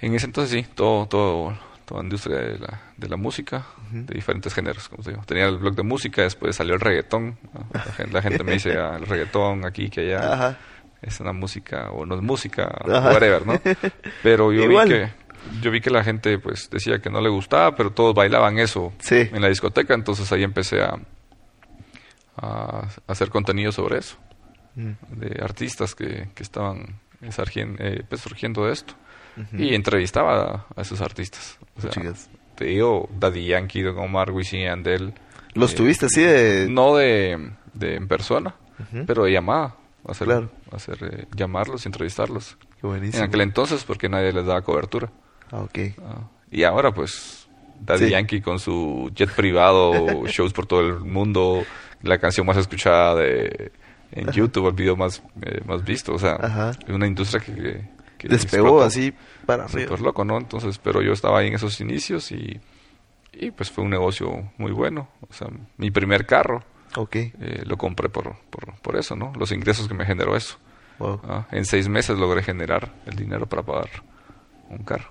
En ese entonces sí, todo, todo, toda la industria de la, de la música, uh -huh. de diferentes géneros, como digo. Tenía el blog de música, después salió el reggaetón. La gente, la gente me dice ah, el reggaetón aquí, que allá. Ajá. Es una música, o no es música, Ajá. whatever, ¿no? Pero yo Igual. vi que yo vi que la gente pues decía que no le gustaba, pero todos bailaban eso sí. en la discoteca, entonces ahí empecé a, a hacer contenido sobre eso, mm. de artistas que, que estaban eh, pues, surgiendo de esto. Uh -huh. Y entrevistaba a, a, esos artistas. O sea, Chicas. te digo, Daddy Yankee, Don Omar, Wisin y Andel. ¿Los eh, tuviste así de...? No de, de en persona, uh -huh. pero de llamada. Hacer, claro. hacer eh, llamarlos y entrevistarlos. Qué buenísimo. En aquel entonces, porque nadie les daba cobertura. Ah, ok. Ah, y ahora, pues, Daddy sí. Yankee con su jet privado, shows por todo el mundo, la canción más escuchada de en Ajá. YouTube, el video más, eh, más visto. O sea, Ajá. es una industria que, que despegó así para arriba. Súper loco, ¿no? Entonces, pero yo estaba ahí en esos inicios y, y pues fue un negocio muy bueno. O sea, mi primer carro Ok. eh, lo compré por, por, por, eso, ¿no? Los ingresos que me generó eso. Wow. Ah, en seis meses logré generar el dinero para pagar un carro.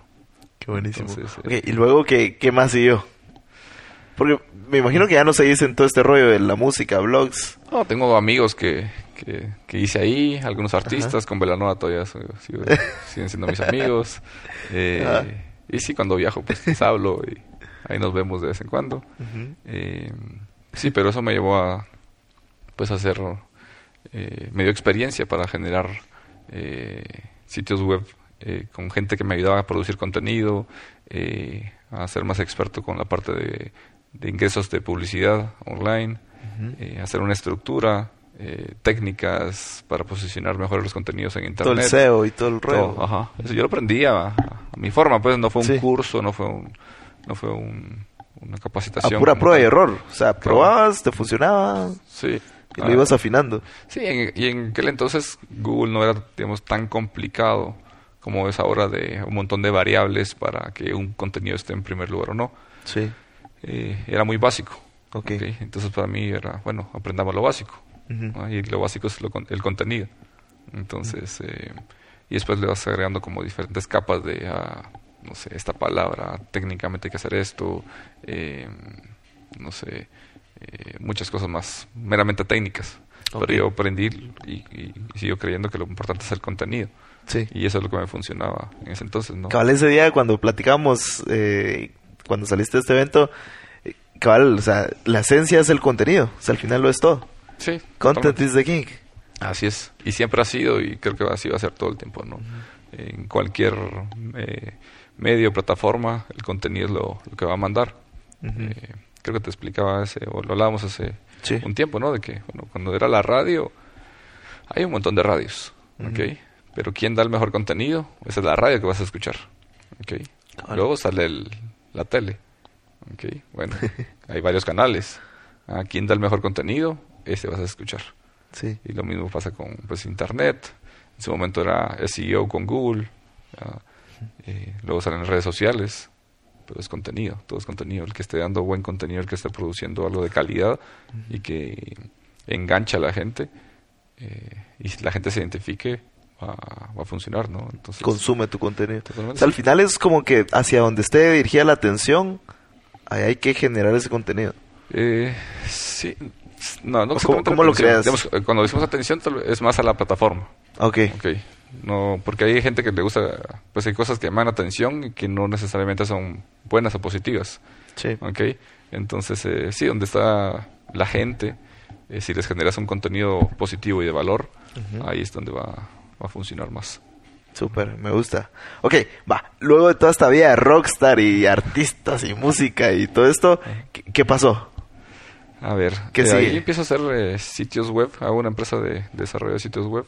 Qué buenísimo. Entonces, okay, eh, ¿Y luego qué, qué más siguió? Porque me imagino que ya no seguís en todo este rollo de la música, blogs. No, tengo amigos que, que, que hice ahí, algunos artistas, Ajá. con Velanova todavía soy, sigo, siguen siendo mis amigos. Eh, y sí, cuando viajo, pues les hablo y ahí nos vemos de vez en cuando. Uh -huh. eh, sí, pero eso me llevó a, pues, hacer, eh, me dio experiencia para generar eh, sitios web eh, con gente que me ayudaba a producir contenido, a ser más experto con la parte de, de ingresos de publicidad online, uh -huh. eh, hacer una estructura, eh, técnicas para posicionar mejor los contenidos en internet. Todo el SEO y todo el rollo. Ajá. Eso yo lo aprendí a, a, mi forma, pues no fue un sí. curso, no fue un, no fue un, una capacitación. A pura prueba y error. O sea, probabas, te funcionaba. Sí. Y lo ibas afinando. Sí, en, y en aquel entonces Google no era, digamos, tan complicado como es ahora de un montón de variables para que un contenido esté en primer lugar o no. Sí. Eh, era muy básico. Okay. okay. Entonces para mí era, bueno, aprendamos lo básico. Uh -huh. Y lo básico es lo, el contenido. Entonces, eh, y después le vas agregando como diferentes capas de, ah, no sé, esta palabra, técnicamente hay que hacer esto, eh, no sé, eh, muchas cosas más meramente técnicas. Pero yo aprendí y, sigo creyendo que lo importante es el contenido. Sí. Y eso es lo que me funcionaba en ese entonces, ¿no? Cabal, ese día cuando platicamos, eh, cuando saliste de este evento, eh, cabal, o sea, la esencia es el contenido. O sea, al final lo es todo. Sí. Content is the king. Así es. Y siempre ha sido, y creo que así va a ser todo el tiempo, ¿no? En cualquier eh, medio, plataforma, el contenido es lo, que va a mandar. creo que te explicaba ese, o lo hablábamos hace un tiempo, ¿no? De que, bueno, cuando era la radio, hay un montón de radios, ¿ok? Pero ¿quién da el mejor contenido? Esa es la radio que vas a escuchar, ¿ok? Luego sale el, la tele. Bueno, hay varios canales. ¿A quién da el mejor contenido? Ese vas a escuchar. Sí. Y lo mismo pasa con, pues, Internet. En su momento era SEO con Google. Eh, luego salen redes sociales pero es contenido, todo es contenido. El que esté dando buen contenido, el que esté produciendo algo de calidad y que engancha a la gente eh, y la gente se identifique, va, a funcionar, ¿no? Entonces, Consume tu contenido. al final es como que hacia donde esté dirigida la atención, ahí hay que generar ese contenido. Eh, sí, no, no ¿Cómo, lo creas? cuando decimos atención es más a la plataforma. Ok. okay. No, porque hay gente que le gusta, pues hay cosas que llaman atención y que no necesariamente son buenas o positivas. Sí. ¿Ok? Entonces, eh, sí, donde está la gente, eh, si les generas un contenido positivo y de valor, ahí es donde va, a funcionar más. Súper, me gusta. Ok, va. Luego de toda esta vida de rockstar y artistas y música y todo esto, ¿qué, pasó? A ver, ¿Qué de ahí empiezo a hacer eh, sitios web, hago una empresa de, desarrollo de sitios web.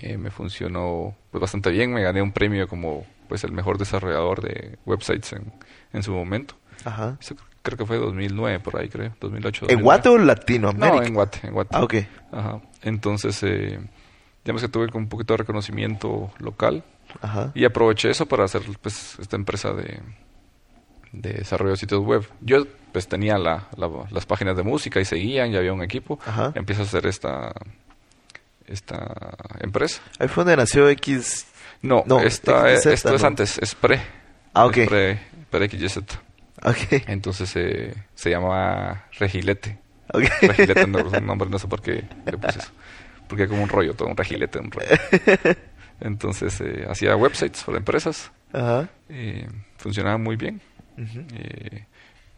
Eh, me funcionó pues, bastante bien, me gané un premio como pues el mejor desarrollador de websites en, en su momento. Ajá. creo que fue 2009 por ahí, creo, 2008. ¿En Guate o Latinoamérica? No, en Guate, en Guate. Ah, ok. Ajá. Entonces, eh, digamos que tuve un poquito de reconocimiento local. Ajá. Y aproveché eso para hacer pues esta empresa de, de desarrollo de sitios web. Yo pues tenía la, las páginas de música y seguían, ya había un equipo. Ajá. Empiezo a hacer esta esta empresa. Ahí fue donde nació X. No, esta, esto es antes, es pre. Ah, ok. pre, pre XYZ. Ok. Entonces eh, se llama Regilete. Okay. Regilete no es nombre, no sé por qué le puse eso. Porque como un rollo, todo un regilete, un rollo. Entonces eh, hacía websites para empresas. Ajá. Eh, funcionaba muy bien. eh,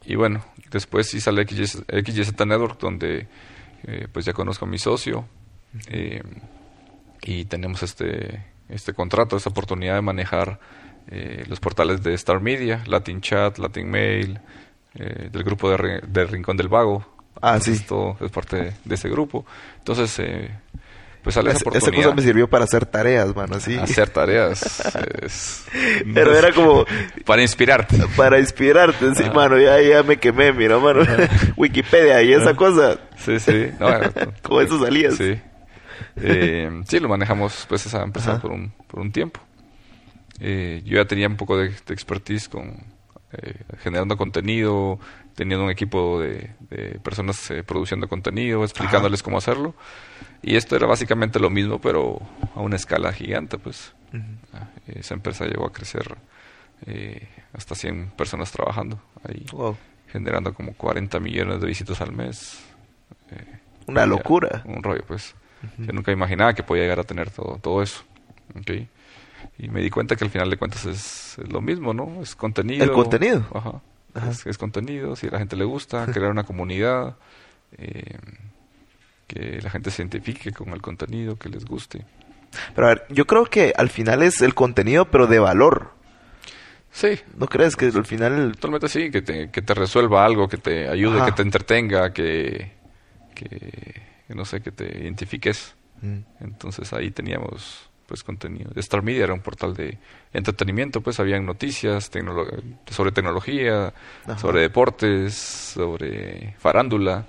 y bueno, después sí sale XYZ, XYZ Network, donde eh, pues ya conozco a mi socio, y tenemos este, este contrato, esta oportunidad de manejar eh, los portales de Star Media, Latin Chat, Latin Mail, del grupo de, de, Rincón del Vago. Ah, sí. Esto es parte de, ese grupo. Entonces, eh, pues sale esa oportunidad. Esa cosa me sirvió para hacer tareas, mano, así. Hacer tareas. Pero era como... Para inspirarte. Para inspirarte, sí, mano. Ya, ya me quemé, mira, mano. Wikipedia y esa cosa. Sí, sí. No, como eso salías. Sí. Eh, sí, lo manejamos pues esa empresa por un, por un tiempo. Eh, yo ya tenía un poco de, expertise con eh, generando contenido, teniendo un equipo de, personas eh, produciendo contenido, explicándoles cómo hacerlo. Y esto era básicamente lo mismo, pero a una escala gigante, pues. Ah, esa empresa llegó a crecer hasta 100 personas trabajando ahí, generando como 40 millones de visitas al mes. una locura. Un rollo, pues. Yo nunca imaginaba que podía llegar a tener todo, todo eso. ¿okay? Y me di cuenta que al final de cuentas es, lo mismo, ¿no? Es contenido. El contenido. Ajá. Es, contenido, si a la gente le gusta, crear una comunidad, eh, que la gente se identifique con el contenido, que les guste. Pero a ver, yo creo que al final es el contenido, pero de valor. Sí. ¿No crees que al final... Totalmente sí, que te, que te resuelva algo, que te ayude, que te entretenga, que, que que no sé, que te identifiques. Mm. Entonces ahí teníamos pues contenido. Star Media era un portal de entretenimiento, pues habían noticias sobre tecnología, sobre deportes, sobre farándula.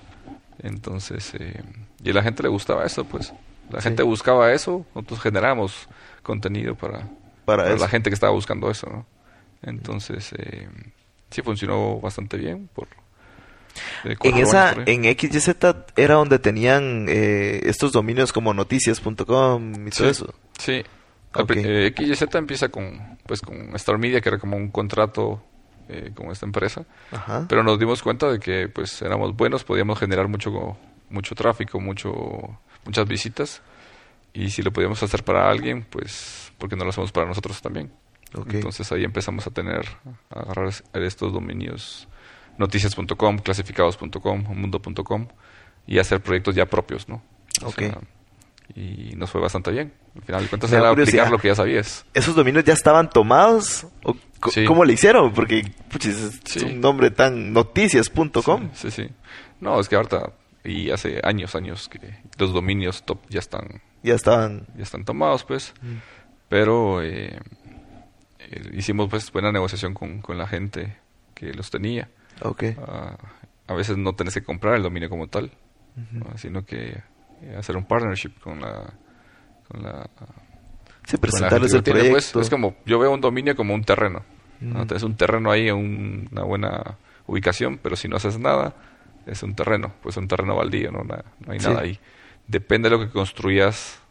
Entonces, eh, y a la gente le gustaba eso, pues. La gente buscaba eso, nosotros generamos contenido para, para, la gente que estaba buscando eso, ¿no? Entonces, eh, sí funcionó bastante bien por en esa, en XYZ era donde tenían eh, estos dominios como noticias.com y todo eso. Sí. Eh, XYZ empieza con, pues, con Star Media, que era como un contrato eh, con esta empresa. Pero nos dimos cuenta de que, pues, éramos buenos, podíamos generar mucho, mucho tráfico, mucho, muchas visitas. Y si lo podíamos hacer para alguien, pues, porque no lo hacemos para nosotros también? Entonces ahí empezamos a tener, a agarrar estos dominios noticias.com, clasificados.com, mundo.com y hacer proyectos ya propios, ¿no? y nos fue bastante bien. Al final de cuentas era aplicar lo que ya sabías. ¿Esos dominios ya estaban tomados? ¿O ¿Cómo le hicieron? Porque es un nombre tan noticias.com. Sí, sí, No, es que ahorita y hace años, años que los dominios top ya están ya estaban ya están tomados, pues. Mm. Pero eh, eh, hicimos pues buena negociación con, con la gente que los tenía. Okay. Ah, a veces no tenés que comprar el dominio como tal, sino que eh, hacer un partnership con la... Con la sí, presentarles el pues, proyecto. es como, yo veo un dominio como un terreno. ¿no? Tienes un terreno ahí, una buena ubicación, pero si no haces nada, es un terreno, pues un terreno baldío, no, no hay nada ahí. Depende de lo que construyas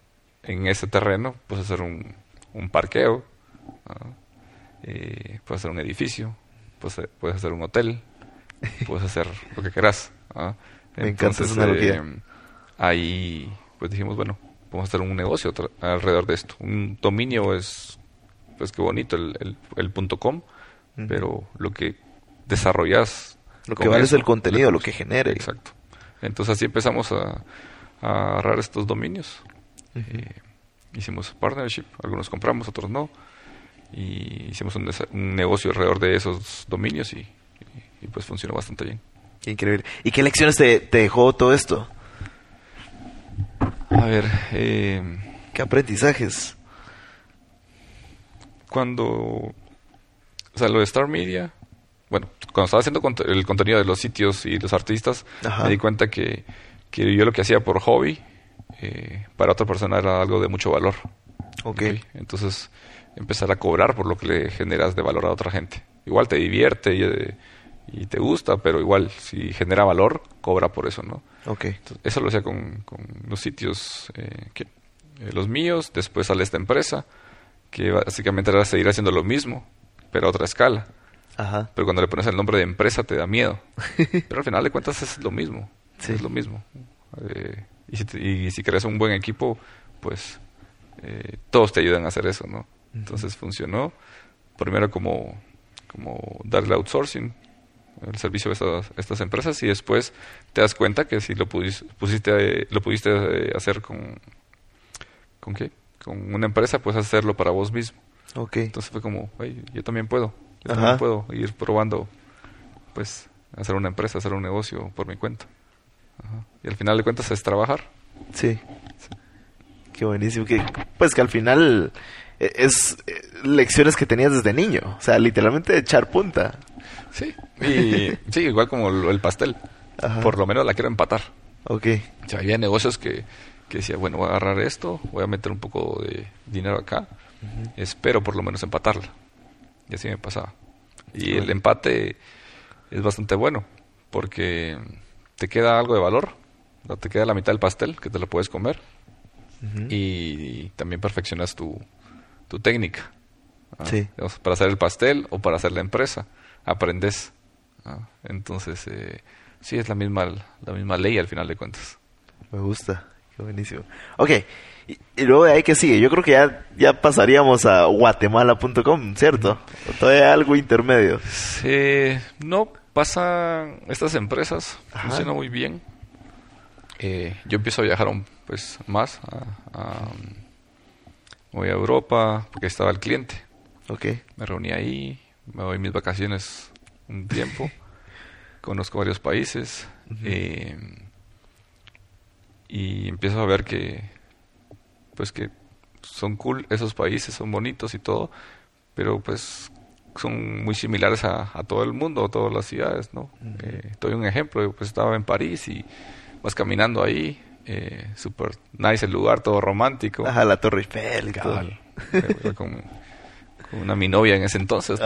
en ese terreno, puedes hacer un, un parqueo, eh, puedes hacer un edificio, puedes, puedes hacer un hotel, puedes hacer lo que quieras. Me Entonces, encanta eh, ahí pues dijimos, bueno, a hacer un negocio alrededor de esto. Un dominio es, pues qué bonito el, el, punto com, pero lo que desarrollas... Lo que vale es el contenido, lo que genere. Exacto. Entonces así empezamos a, a agarrar estos dominios. Eh, hicimos partnership, algunos compramos, otros no. Y hicimos un, un negocio alrededor de esos dominios y, y pues funcionó bastante bien. increíble. ¿Y qué lecciones te, dejó todo esto? A ver, eh, ¿qué aprendizajes? Cuando, o sea, lo de Star Media, bueno, cuando estaba haciendo el contenido de los sitios y los artistas, me di cuenta que, que, yo lo que hacía por hobby, eh, para otra persona era algo de mucho valor. Ok. Entonces, empezar a cobrar por lo que le generas de valor a otra gente. Igual te divierte y, eh, y te gusta, pero igual si genera valor, cobra por eso, ¿no? Ok. eso lo hacía con, con los sitios, eh, que, eh, los míos, después sale esta empresa, que básicamente era seguir haciendo lo mismo, pero a otra escala. Ajá. Pero cuando le pones el nombre de empresa te da miedo. pero al final de cuentas es lo mismo. Sí. Es lo mismo. Eh, y, si y si creas un buen equipo, pues todos te ayudan a hacer eso, ¿no? Entonces funcionó. Primero como, como darle outsourcing, el servicio a estas, estas, empresas y después te das cuenta que si lo pudiste, pusiste, lo pudiste eh, hacer con, ¿con qué? Con una empresa, puedes hacerlo para vos mismo. Okay. Entonces fue como, yo también puedo, yo también puedo ir probando, pues, hacer una empresa, hacer un negocio por mi cuenta. Y al final de cuentas es trabajar. Sí. Qué buenísimo. Que, pues que al final eh, es eh, lecciones que tenías desde niño. O sea, literalmente echar punta. Sí, y, sí, igual como el, pastel. Por lo menos la quiero empatar. Ok. O había negocios que, que decía, bueno, voy a agarrar esto, voy a meter un poco de dinero acá, espero por lo menos empatarla. Y así me pasaba. Y el empate es bastante bueno, porque te queda algo de valor, te queda la mitad del pastel que te lo puedes comer, y, también perfeccionas tu, tu técnica. Sí. Para hacer el pastel o para hacer la empresa aprendes. Entonces, eh, sí, es la misma, la misma ley al final de cuentas. Me gusta, qué buenísimo. Ok, y, luego de ahí que sigue, yo creo que ya, ya pasaríamos a guatemala.com, ¿cierto? ¿O todavía algo intermedio? Sí, no, pasan estas empresas, funciona muy bien. Eh, yo empiezo a viajar pues más, voy a Europa, porque estaba el cliente. Ok. Me reuní ahí, me voy mis vacaciones un tiempo, conozco varios países eh, y empiezo a ver que, pues que son cool esos países, son bonitos y todo, pero pues son muy similares a, todo el mundo, a todas las ciudades, ¿no? Eh, doy un ejemplo, pues estaba en París y vas caminando ahí, eh, super nice el lugar, todo romántico. Ajá, la Torre Eiffel y todo una mi novia en ese entonces.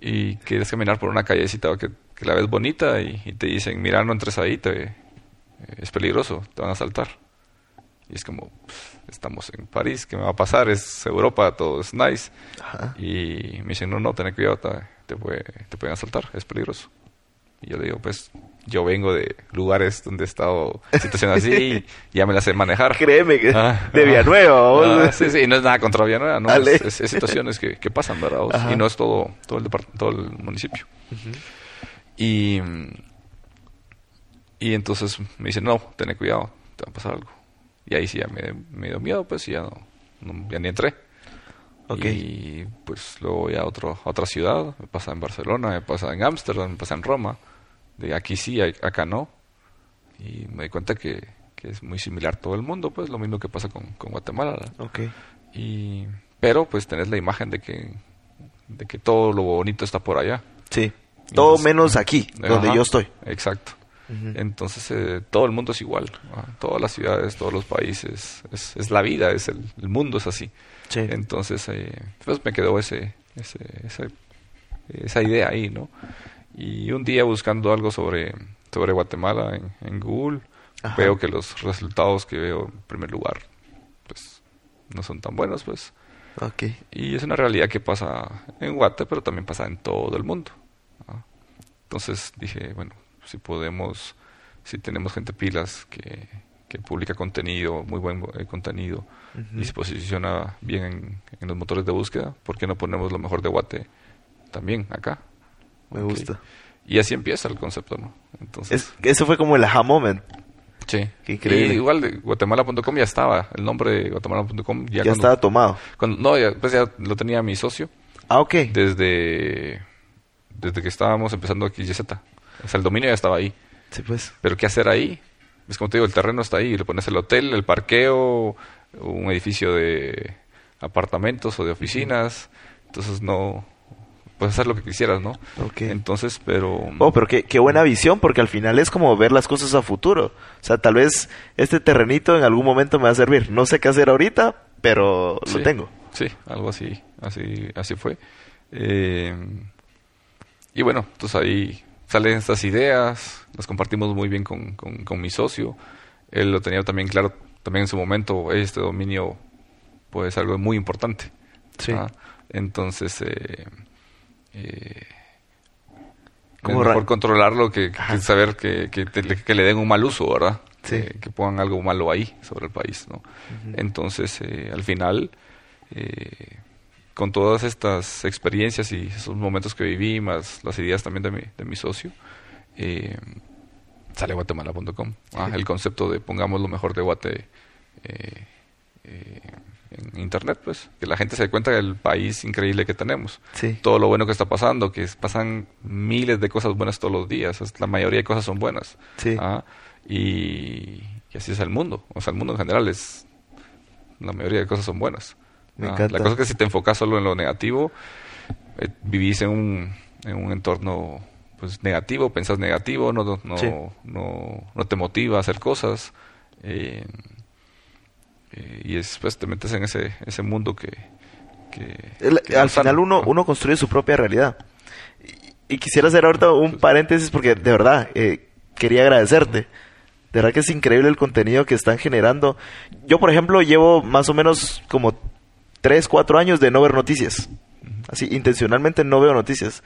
Y quieres caminar por una callecita que, que la ves bonita y, te dicen, mira, no entres ahí, te, es peligroso, te van a saltar. Y es como, estamos en París, ¿qué me va a pasar? Es Europa, todo es nice. Y me dicen, no, no, ten cuidado, te, puede, te pueden asaltar, es peligroso. Y yo le digo, pues yo vengo de lugares donde he estado situaciones así y ya me las sé manejar. Créeme que ah, de Villanueva. Ah, sí, sí, no es nada contra Villanueva, ¿no? Es, situaciones que, que, pasan, ¿verdad? Y no es todo, todo, el, todo el municipio. Y, y entonces me dicen, no, ten cuidado, te va a pasar algo. Y ahí sí ya me, me dio miedo, pues y ya, no, ya ni entré. Y pues luego voy a, otro, a otra ciudad, me pasa en Barcelona, me pasa en Ámsterdam, me pasa en Roma de aquí sí, acá no. Y me di cuenta que, es muy similar todo el mundo, pues lo mismo que pasa con, Guatemala. Okay. Y, pero pues tenés la imagen de que, de que todo lo bonito está por allá. Sí, todo menos aquí, donde yo estoy. Exacto. Entonces eh, todo el mundo es igual, todas las ciudades, todos los países, es, es la vida, es el, el, mundo es así. Sí. Entonces eh, pues me quedó ese, ese, esa, esa idea ahí, ¿no? Y un día buscando algo sobre, sobre Guatemala en, Google, veo que los resultados que veo en primer lugar, pues no son tan buenos, pues. Okay. Y es una realidad que pasa en Guate, pero también pasa en todo el mundo. Entonces dije, bueno, si podemos, si tenemos gente pilas que, que publica contenido, muy buen eh, contenido, y se posiciona bien en, en, los motores de búsqueda, ¿por qué no ponemos lo mejor de Guate también acá? Me gusta. Y así empieza el concepto, ¿no? Entonces... eso fue como el aha moment. Sí. Qué increíble. Y igual guatemala.com ya estaba. El nombre de guatemala.com ya, ya estaba tomado. no, ya, pues ya lo tenía mi socio. Ah, ok. Desde, desde que estábamos empezando aquí YZ. O sea, el dominio ya estaba ahí. Sí, pues. Pero ¿qué hacer ahí? Es como te digo, el terreno está ahí. Le pones el hotel, el parqueo, un edificio de apartamentos o de oficinas. Entonces no, puedes hacer lo que quisieras, ¿no? Ok. Entonces, pero... Oh, pero qué, qué, buena visión, porque al final es como ver las cosas a futuro. O sea, tal vez este terrenito en algún momento me va a servir. No sé qué hacer ahorita, pero lo tengo. Sí, algo así, así, así fue. Eh, y bueno, entonces ahí salen estas ideas, las compartimos muy bien con, con, mi socio. Él lo tenía también claro, también en su momento, este dominio puede ser algo muy importante. Sí. Entonces, eh, eh, como mejor controlarlo que, saber que, que, le den un mal uso, ¿verdad? Que, pongan algo malo ahí sobre el país, ¿no? Entonces, eh, al final, eh, con todas estas experiencias y esos momentos que viví, más las ideas también de mi, de mi socio, eh, sale guatemala.com. Ah, el concepto de pongamos lo mejor de Guate eh, en internet, pues, que la gente se dé cuenta del país increíble que tenemos. Todo lo bueno que está pasando, que pasan miles de cosas buenas todos los días, la mayoría de cosas son buenas. ¿ah? y, así es el mundo, o sea, el mundo en general es, la mayoría de cosas son buenas. ¿Ah? La cosa es que si te enfocas solo en lo negativo, eh, vivís en un, en un entorno pues negativo, pensás negativo, no, no, no, no, te motiva a hacer cosas. Eh, eh, y después te metes en ese, ese mundo que... al final uno, uno construye su propia realidad. Y, quisiera hacer ahorita un paréntesis porque de verdad eh, quería agradecerte. De verdad que es increíble el contenido que están generando. Yo, por ejemplo, llevo más o menos como 3, 4 años de no ver noticias. Así, intencionalmente no veo noticias.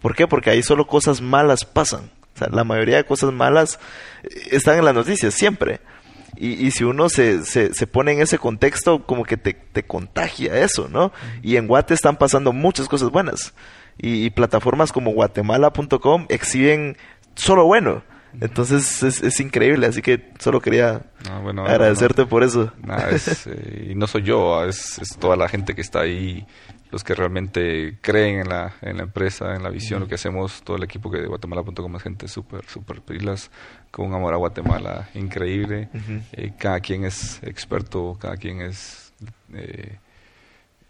¿Por qué? Porque ahí solo cosas malas pasan. O sea, la mayoría de cosas malas eh, están en las noticias, siempre. Y, y si uno se, se, se, pone en ese contexto, como que te, te contagia eso, ¿no? Y en Guate están pasando muchas cosas buenas. Y, plataformas como guatemala.com exhiben solo bueno. Entonces es, es, increíble, así que solo quería ah, agradecerte por eso. Eh, y no soy yo, es, es, toda la gente que está ahí los que realmente creen en la, en la empresa, en la visión, lo que hacemos, todo el equipo que de Guatemala.com es gente súper, súper pilas, con un amor a Guatemala increíble. Eh, cada quien es experto, cada quien es... Eh,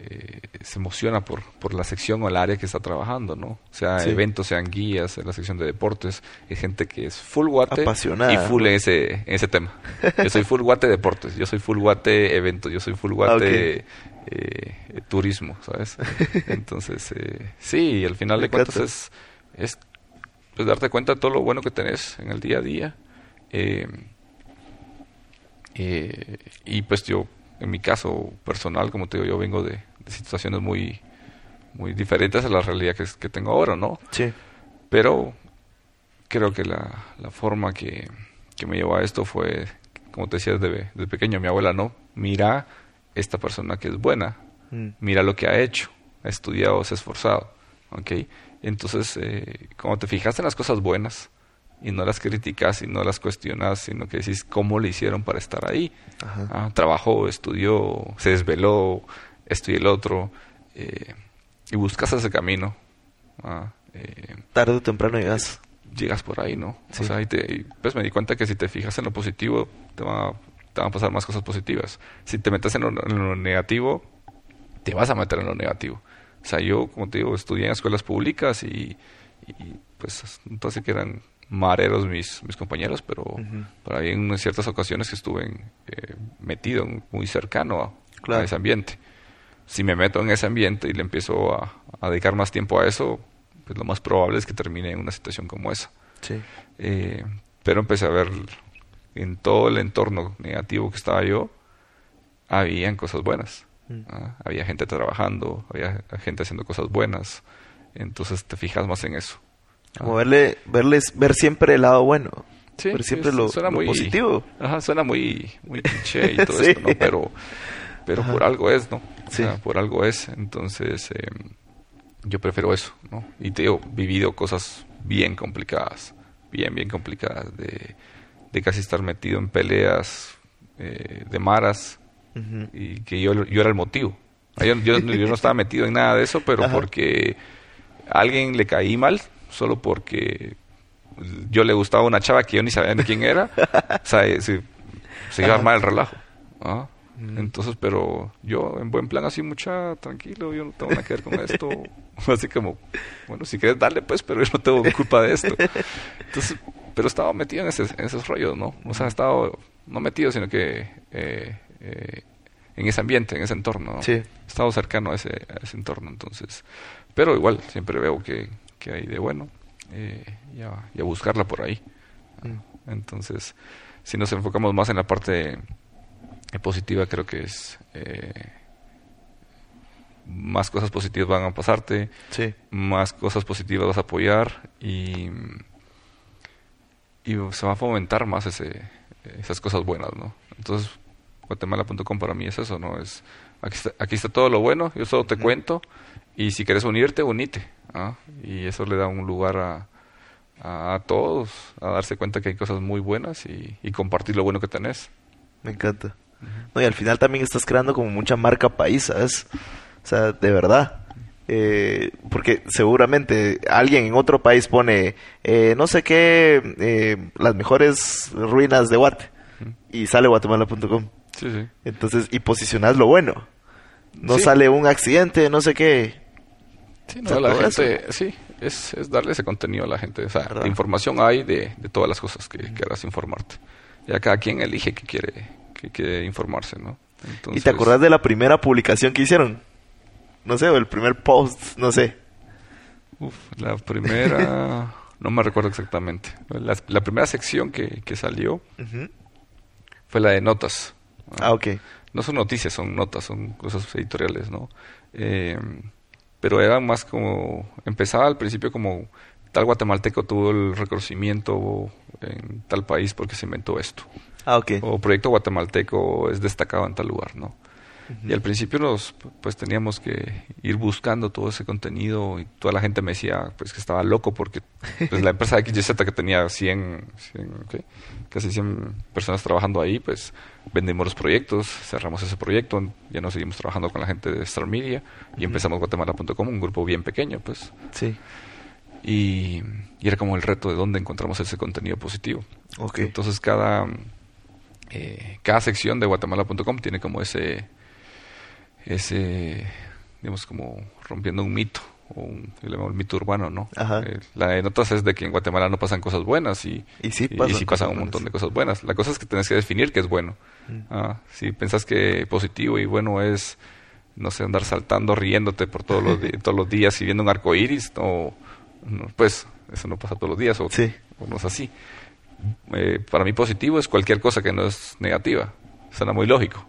eh, se emociona por, por la sección o el área que está trabajando, ¿no? Sea eventos, sean guías, en la sección de deportes, hay gente que es full guate y full en ese, en ese tema. Yo soy full guate deportes, yo soy full guate eventos, yo soy full guate eh, turismo, ¿sabes? Entonces, eh, sí, al final de cuentas es, es pues darte cuenta de todo lo bueno que tenés en el día a día. Y pues yo, en mi caso personal, como te digo, yo vengo de, situaciones muy, muy diferentes a la realidad que, que, tengo ahora, ¿no? Sí. Pero creo que la, la forma que, que, me llevó a esto fue, como te decía desde, desde, pequeño, mi abuela, ¿no? Mira esta persona que es buena, mm. mira lo que ha hecho, ha estudiado, se ha esforzado, ¿ok? Entonces, eh, como te fijas en las cosas buenas y no las criticas y no las cuestionas, sino que decís cómo le hicieron para estar ahí. Ah, trabajó, estudió, se desveló, esto y el otro, eh, y buscas ese camino. Ah, eh, Tarde o temprano llegas. Llegas por ahí, ¿no? O sea, y te, pues me di cuenta que si te fijas en lo positivo, te, va, te van a pasar más cosas positivas. Si te metes en lo negativo, te vas a meter en lo negativo. O sea, yo, como te digo, estudié en escuelas públicas y, pues entonces que eran mareros mis, mis compañeros, pero, hay en ciertas ocasiones que estuve eh, metido muy cercano a, ese ambiente. Si me meto en ese ambiente y le empiezo a, dedicar más tiempo a eso, pues lo más probable es que termine en una situación como esa. Sí. Eh, pero empecé a ver en todo el entorno negativo que estaba yo, habían cosas buenas. Mm. Ah, había gente trabajando, había gente haciendo cosas buenas. Entonces te fijas más en eso. Como verle, verles, ver siempre el lado bueno. ver siempre lo, positivo. Ajá, suena muy, muy cliché y todo eso, ¿no? Pero, pero por algo es, ¿no? Sí. por algo es. Entonces, em, yo prefiero eso, ¿no? Y te digo, vivido cosas bien complicadas, bien, bien complicadas, de, de casi estar metido en peleas eh, de maras, y que yo, yo era el motivo. Yo, yo, no estaba metido en nada de eso, pero porque a alguien le caí mal, solo porque yo le gustaba una chava que yo ni sabía de quién era, o sea, eh, se, se iba a armar el relajo. Entonces, pero yo en buen plan así mucha tranquilo, yo no tengo nada que ver con esto. Así como, bueno, si quieres darle pues, pero yo no tengo culpa de esto. Entonces, pero estaba metido en, ese, en esos rollos, ¿no? O sea, estaba no metido, sino que eh, eh, en ese ambiente, en ese entorno. Sí. He estado cercano a ese, ese entorno, entonces. Pero igual, siempre veo que, que hay de bueno eh, y, a, buscarla por ahí. Mm. Entonces, si nos enfocamos más en la parte positiva, creo que es. Eh, más cosas positivas van a pasarte, sí. más cosas positivas vas a apoyar y, y se va a fomentar más ese, esas cosas buenas, ¿no? Entonces, Guatemala.com para mí es eso, ¿no? Es, aquí está, todo lo bueno, yo solo te cuento y si quieres unirte, unite. ¿ah? Y eso le da un lugar a, a, todos, a darse cuenta que hay cosas muy buenas y, compartir lo bueno que tenés. Me encanta. No, y al final también estás creando como mucha marca país, ¿sabes? O sea, de verdad. Eh, porque seguramente alguien en otro país pone, eh, no sé qué, eh, las mejores ruinas de Guate. Y sale guatemala.com. Sí, sí. Entonces, y posicionas lo bueno. No sale un accidente, no sé qué. Sí, no, la gente, sí, es, es, darle ese contenido a la gente. O sea, información hay de, de, todas las cosas que quieras informarte. Ya cada quien elige que quiere, que quiere informarse, ¿no? ¿Y te acordás de la primera publicación que hicieron? No sé, o el primer post, no sé. Uf, la primera... no me recuerdo exactamente. La, la primera sección que, que salió fue la de notas. Ah, ok. No son noticias, son notas, son cosas editoriales, ¿no? Eh, pero era más como, empezaba al principio como tal guatemalteco tuvo el reconocimiento en tal país porque se inventó esto. Ah, ok. O proyecto guatemalteco es destacado en tal lugar, ¿no? Y al principio nos, pues teníamos que ir buscando todo ese contenido y toda la gente me decía pues que estaba loco porque pues, la empresa XYZ que tenía 100, 100 casi 100 personas trabajando ahí, pues vendimos los proyectos, cerramos ese proyecto, ya no seguimos trabajando con la gente de Star Media y empezamos Guatemala.com, un grupo bien pequeño, pues. Sí. Y, y, era como el reto de dónde encontramos ese contenido positivo. Okay. Entonces cada, eh, cada sección de Guatemala.com tiene como ese ese, digamos, como rompiendo un mito, o un, el mito urbano, ¿no? Eh, la de notas es de que en Guatemala no pasan cosas buenas y, y sí pasan, un montón de cosas buenas. La cosa es que tienes que definir qué es bueno. Mm. Ah, si pensás que positivo y bueno es, no sé, andar saltando, riéndote por todos los, todos los días y viendo un arco iris, o, pues eso no pasa todos los días o, no es así. Eh, para mí positivo es cualquier cosa que no es negativa. Suena muy lógico.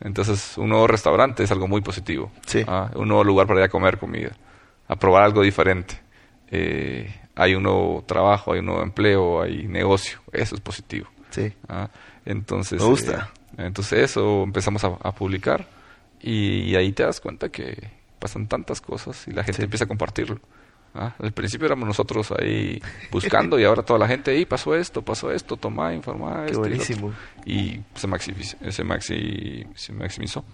Entonces, un nuevo restaurante es algo muy positivo. Ah, un nuevo lugar para ir a comer comida, a probar algo diferente. Eh, hay un nuevo trabajo, hay un nuevo empleo, hay negocio. Eso es positivo. Sí. Ah, entonces, Me gusta. Eh, entonces eso empezamos a, publicar y, ahí te das cuenta que pasan tantas cosas y la gente empieza a compartirlo. Ah, al principio éramos nosotros ahí buscando y ahora toda la gente ahí pasó esto, pasó esto, toma, informa esto. buenísimo. Y, se, maximizó, se, maxi, se maximizó.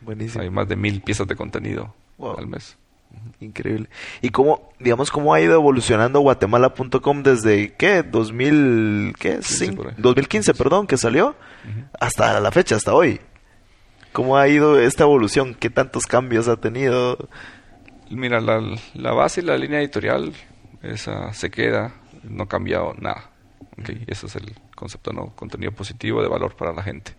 Buenísimo. Hay más de mil piezas de contenido al mes. Increíble. ¿Y cómo, digamos, cómo ha ido evolucionando guatemala.com desde, qué, 2000, qué, 2015, perdón, que salió, hasta la fecha, hasta hoy? ¿Cómo ha ido esta evolución? ¿Qué tantos cambios ha tenido? Mira, la, la base y la línea editorial, esa se queda, no ha cambiado nada. Okay, eso es el concepto, ¿no? Contenido positivo de valor para la gente.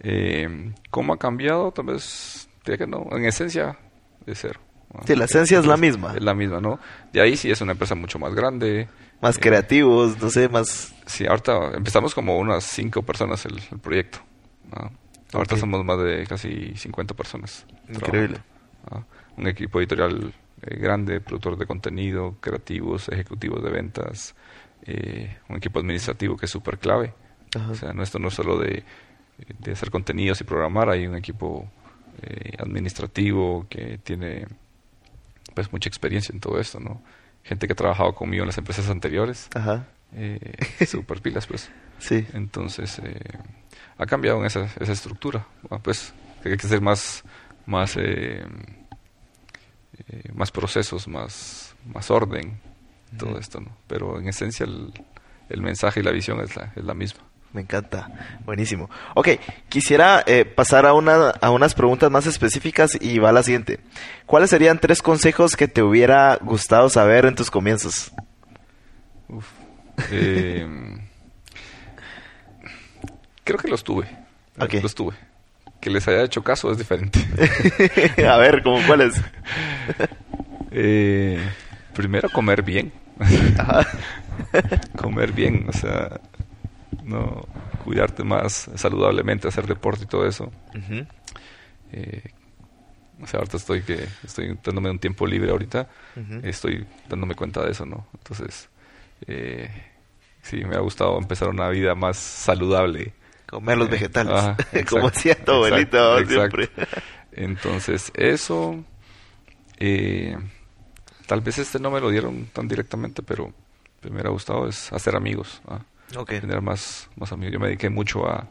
Eh, ¿Cómo ha cambiado? Tal vez, que no, en esencia, de cero. Sí, la esencia es la misma. Es la misma, ¿no? De ahí sí es una empresa mucho más grande. Más creativos, no sé, más... Sí, ahorita empezamos como unas cinco personas el, proyecto. Ahorita somos más de casi 50 personas. Increíble. Un equipo editorial eh, grande, productor de contenido, creativos, ejecutivos de ventas, eh, un equipo administrativo que es súper clave. O sea, no, esto no es solo de, de, hacer contenidos y programar, hay un equipo eh, administrativo que tiene pues mucha experiencia en todo esto, ¿no? Gente que ha trabajado conmigo en las empresas anteriores. Ajá. Super pilas, pues. Sí. Entonces, eh, ha cambiado en esa, esa estructura. pues hay que hacer más, más, eh, eh, más procesos, más, más orden, todo esto, ¿no? Pero en esencia el, el mensaje y la visión es la, es la misma. Me encanta. Buenísimo. Ok, quisiera eh, pasar a, una, a unas preguntas más específicas y va la siguiente. ¿Cuáles serían tres consejos que te hubiera gustado saber en tus comienzos? Em, creo que los tuve. Okay. Los tuve. Que les haya hecho caso es diferente. a ver, ¿cómo cuáles? eh, primero, comer bien. comer bien, o sea, no cuidarte más saludablemente, hacer deporte y todo eso. Eh, o sea, ahorita estoy que estoy dándome un tiempo libre ahorita, estoy dándome cuenta de eso, ¿no? Entonces, eh, sí, me ha gustado empezar una vida más saludable. Comer los eh, vegetales, como hacía tu abuelito siempre. Entonces, eso, eh, tal vez este no me lo dieron tan directamente, pero me ha gustado es hacer amigos. ¿ah? Tener más, más amigos. Yo me dediqué mucho a,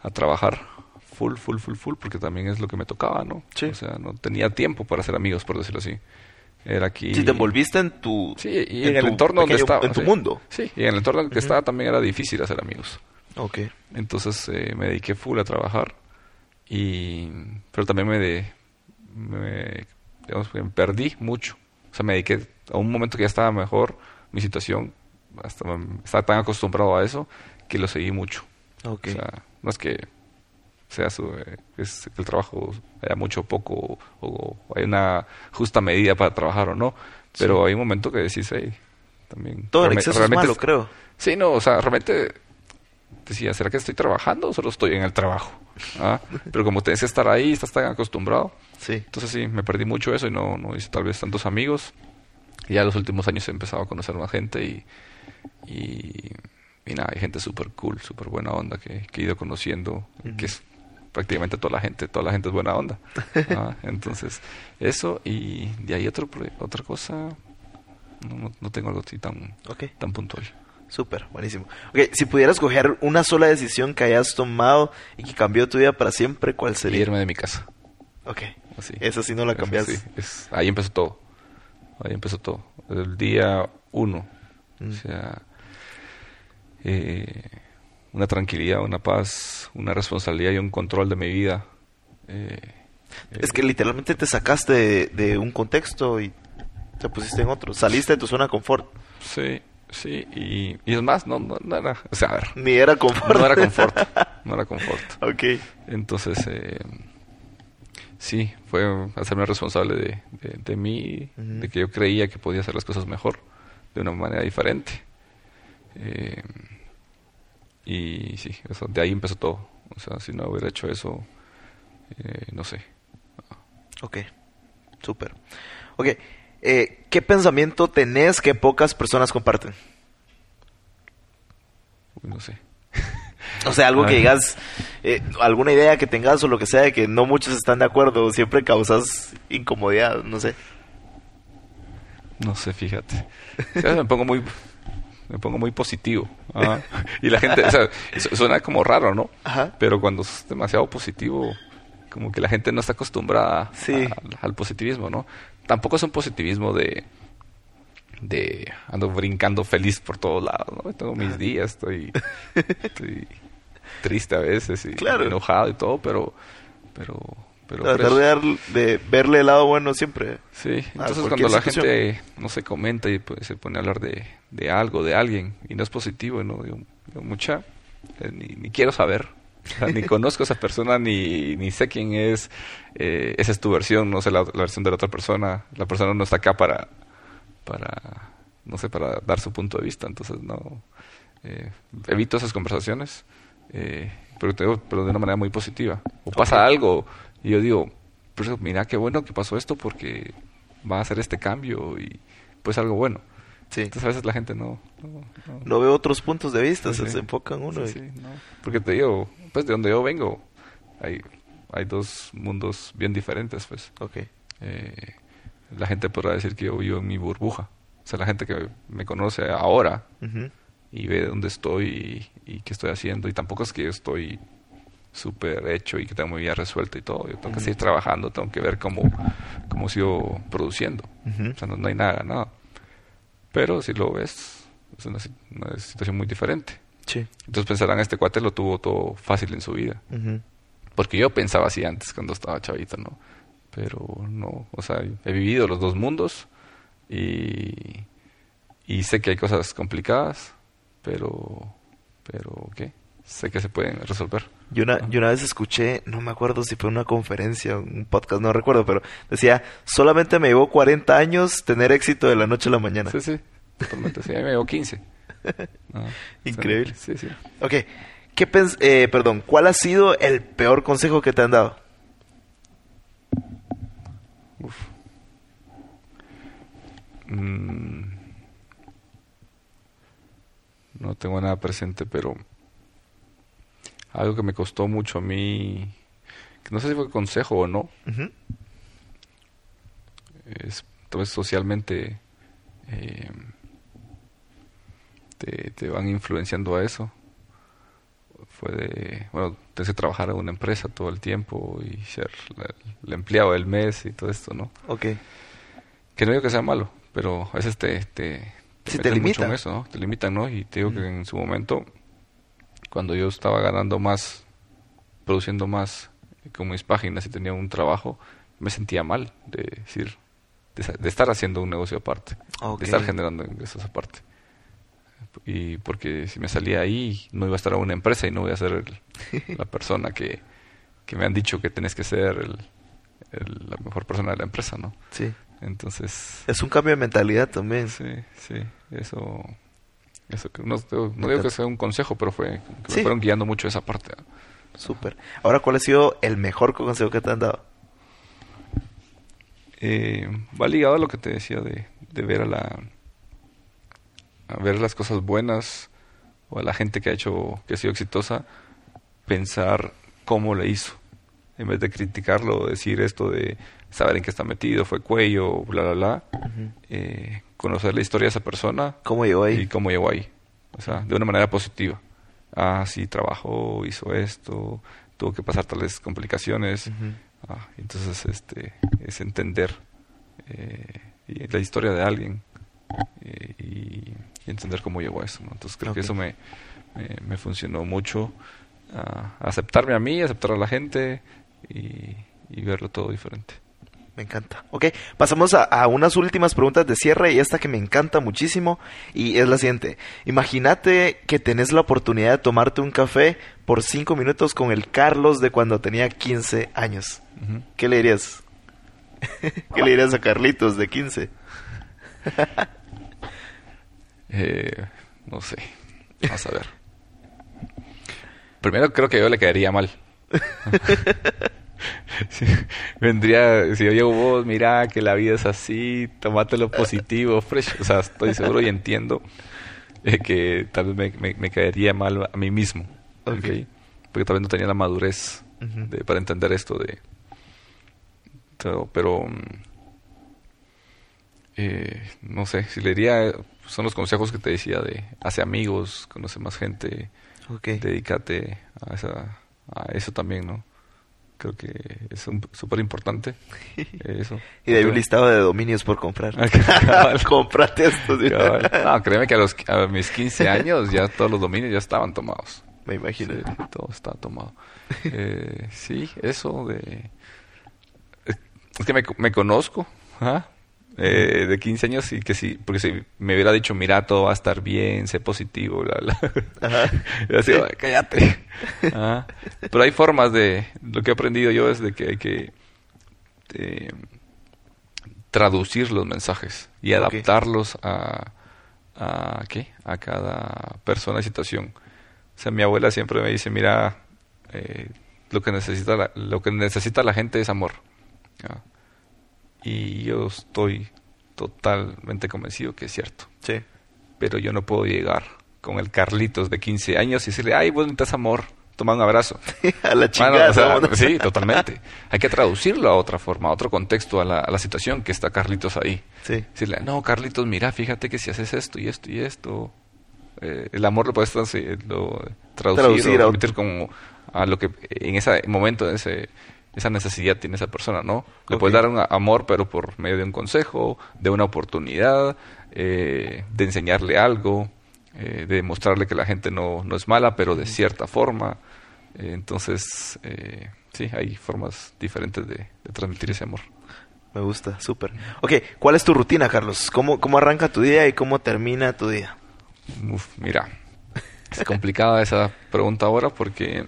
a trabajar full, full, full, full, porque también es lo que me tocaba, ¿no? Sí. O sea, no tenía tiempo para hacer amigos, por decirlo así. Era aquí... Si te envolviste en tu... Sí, y en, el entorno donde estaba. En tu mundo. Sí, y en el entorno en que estaba también era difícil hacer amigos. Ok. Entonces eh, me dediqué full a trabajar, y pero también me, de, me, digamos, me perdí mucho. O sea, me dediqué a un momento que ya estaba mejor mi situación hasta estaba tan acostumbrado a eso que lo seguí mucho. Okay. O sea, no es que sea su, eh, es que el trabajo haya mucho o poco o, hay una justa medida para trabajar o no, pero hay un momento que decís, hey, también... Todo el exceso es creo. Sí, no, o sea, realmente decía, ¿será que estoy trabajando o solo estoy en el trabajo? ¿Ah? Pero como tenés que estar ahí, estás tan acostumbrado. Sí. Entonces sí, me perdí mucho eso y no, no hice tal vez tantos amigos. Y ya en los últimos años he empezado a conocer más gente y, y, nada, hay gente súper cool, súper buena onda que, he ido conociendo, que es prácticamente toda la gente, toda la gente es buena onda. Ah, entonces, eso y de ahí otro, otra cosa, no, no, tengo algo así tan, tan puntual. Súper, buenísimo. Okay, si pudieras coger una sola decisión que hayas tomado y que cambió tu vida para siempre, ¿cuál sería? Irme de mi casa. Ok. Así. Esa sí no la cambias. ahí empezó todo. Ahí empezó todo. El día uno o mm. sea, eh, una tranquilidad, una paz, una responsabilidad y un control de mi vida. Eh, es que literalmente te sacaste de, un contexto y te pusiste en otro. Saliste de tu zona de confort. Sí, sí. Y, es más, no, no, era... O sea, Ni era confort. No era confort. No era confort. ok. Entonces, eh, sí, fue hacerme responsable de, de, mí, de que yo creía que podía hacer las cosas mejor de una manera diferente. Eh, y sí, eso, de ahí empezó todo. O sea, si no hubiera hecho eso, eh, no sé. Ok, súper. Ok, eh, ¿qué pensamiento tenés que pocas personas comparten? No sé. O sea, algo que digas, eh, alguna idea que tengas o lo que sea, de que no muchos están de acuerdo, siempre causas incomodidad, no sé. No sé, fíjate. me pongo muy me pongo muy positivo. y la gente, o sea, suena como raro, ¿no? Ajá. Pero cuando es demasiado positivo, como que la gente no está acostumbrada al positivismo, ¿no? Tampoco es un positivismo de de ando brincando feliz por todos lados, ¿no? Tengo mis días, estoy, estoy triste a veces y enojado y todo, pero pero pero Tratar de, verle el lado bueno siempre. Sí, entonces cuando la gente, no se comenta y pues, se pone a hablar de, de, algo, de alguien, y no es positivo, no digo, mucha, eh, ni, quiero saber, ni conozco a esa persona, ni, ni sé quién es, eh, esa es tu versión, no sé la, versión de la otra persona, la persona no está acá para, para, no sé, para dar su punto de vista, entonces no, eh, evito esas conversaciones, pero, te pero de una manera muy positiva. O pasa algo y yo digo, pues mira qué bueno que pasó esto porque va a hacer este cambio y pues algo bueno. Sí. Entonces a veces la gente no... No, ve otros puntos de vista, se, enfoca en uno. Sí, no. Porque te digo, pues de donde yo vengo hay, hay dos mundos bien diferentes, pues. Ok. Eh, la gente podrá decir que yo vivo en mi burbuja. O sea, la gente que me conoce ahora y ve dónde estoy y, y, qué estoy haciendo. Y tampoco es que yo estoy súper hecho y que tengo mi vida resuelta y todo. Yo tengo que seguir trabajando, tengo que ver cómo, cómo sigo produciendo. O sea, no, hay nada ganado. Pero si lo ves, es una, situación muy diferente. Sí. Entonces pensarán, este cuate lo tuvo todo fácil en su vida. Porque yo pensaba así antes cuando estaba chavito, ¿no? Pero no, o sea, he vivido los dos mundos y, y sé que hay cosas complicadas, pero, pero, ¿qué? sé que se pueden resolver. Yo una, yo una vez escuché, no me acuerdo si fue una conferencia, un podcast, no recuerdo, pero decía, solamente me llevó 40 años tener éxito de la noche a la mañana. Sí, sí, totalmente, sí, a mí me llevó 15. Increíble. Sí, sí. Ok, ¿qué eh, perdón, ¿cuál ha sido el peor consejo que te han dado? Uf. Mm. No tengo nada presente, pero algo que me costó mucho a mí, que no sé si fue consejo o no, es, entonces socialmente eh, te, van influenciando a eso. Fue de, bueno, tienes que trabajar en una empresa todo el tiempo y ser el empleado del mes y todo esto, ¿no? Ok. Que no digo que sea malo, pero a veces te, te, te, limitan. eso, ¿no? Te limitan, ¿no? Y te digo que en su momento cuando yo estaba ganando más, produciendo más con mis páginas y tenía un trabajo, me sentía mal de decir, de, estar haciendo un negocio aparte, de estar generando ingresos aparte. Y porque si me salía ahí, no iba a estar a una empresa y no voy a ser la persona que, que, me han dicho que tenés que ser el, la mejor persona de la empresa, ¿no? Sí. Entonces... Es un cambio de mentalidad también. Sí, sí, eso no, digo que sea un consejo, pero fue me fueron guiando mucho esa parte. Súper. Ahora, ¿cuál ha sido el mejor consejo que te han dado? Eh, va ligado a lo que te decía de, de ver a la a ver las cosas buenas o a la gente que ha hecho que ha sido exitosa pensar cómo le hizo en vez de criticarlo decir esto de saber en qué está metido fue cuello bla bla bla eh, conocer la historia de esa persona. ¿Cómo llegó ahí? Y cómo llegó ahí. O sea, de una manera positiva. Ah, sí, trabajó, hizo esto, tuvo que pasar tales complicaciones. ah, entonces, este, es entender eh, la historia de alguien eh, y, entender cómo llegó a eso. Entonces, creo que eso me, me, funcionó mucho. Aceptarme a mí, aceptar a la gente y verlo todo diferente. Me encanta. Ok, pasamos a, unas últimas preguntas de cierre y esta que me encanta muchísimo y es la siguiente. Imagínate que tenés la oportunidad de tomarte un café por cinco minutos con el Carlos de cuando tenía 15 años. ¿Qué le dirías? ¿Qué le dirías a Carlitos de 15? Eh, no sé. Vamos a ver. Primero creo que yo le caería mal. vendría, si yo llego vos, mira que la vida es así, tomate lo positivo, fresh. O sea, estoy seguro y entiendo eh, que tal vez me, caería mal a mí mismo. Okay. Porque tal vez no tenía la madurez para entender esto de... pero... Mm, eh, no sé, si le diría... Son los consejos que te decía de... Hace amigos, conoce más gente. Dedícate a, esa, a eso también, ¿no? Creo que es súper importante eso. y de ahí un listado de dominios por comprar. Comprate esto. No, créeme que a, los, a mis 15 años ya todos los dominios ya estaban tomados. Me imagino. todo estaba tomado. Eh, sí, eso de... Es que me, me conozco, ¿ah? Eh, de 15 años y que sí, porque si me hubiera dicho, mira, todo va a estar bien, sé positivo, bla, bla. Ajá. cállate. Pero hay formas de, lo que he aprendido yo es de que hay que eh, traducir los mensajes y adaptarlos a, a, ¿qué? a cada persona y situación. O sea, mi abuela siempre me dice, mira, eh, lo que necesita la, lo que necesita la gente es amor y yo estoy totalmente convencido que es cierto. Sí. Pero yo no puedo llegar con el Carlitos de 15 años y decirle, ay, vos necesitas amor, toma un abrazo. a la chingada. sí, totalmente. Hay que traducirlo a otra forma, a otro contexto, a la, a la situación que está Carlitos ahí. Sí. Decirle, no, Carlitos, mira, fíjate que si haces esto y esto y esto, eh, el amor lo puedes traducir, traducir, o como a lo que en ese momento, en ese esa necesidad tiene esa persona, ¿no? Le puedes dar un amor, pero por medio de un consejo, de una oportunidad, eh, de enseñarle algo, eh, de mostrarle que la gente no, no es mala, pero de cierta forma. Eh, entonces, sí, hay formas diferentes de, transmitir ese amor. Me gusta, súper. Ok, ¿cuál es tu rutina, Carlos? ¿Cómo, ¿Cómo arranca tu día y cómo termina tu día? Uf, mira, es complicada esa pregunta ahora porque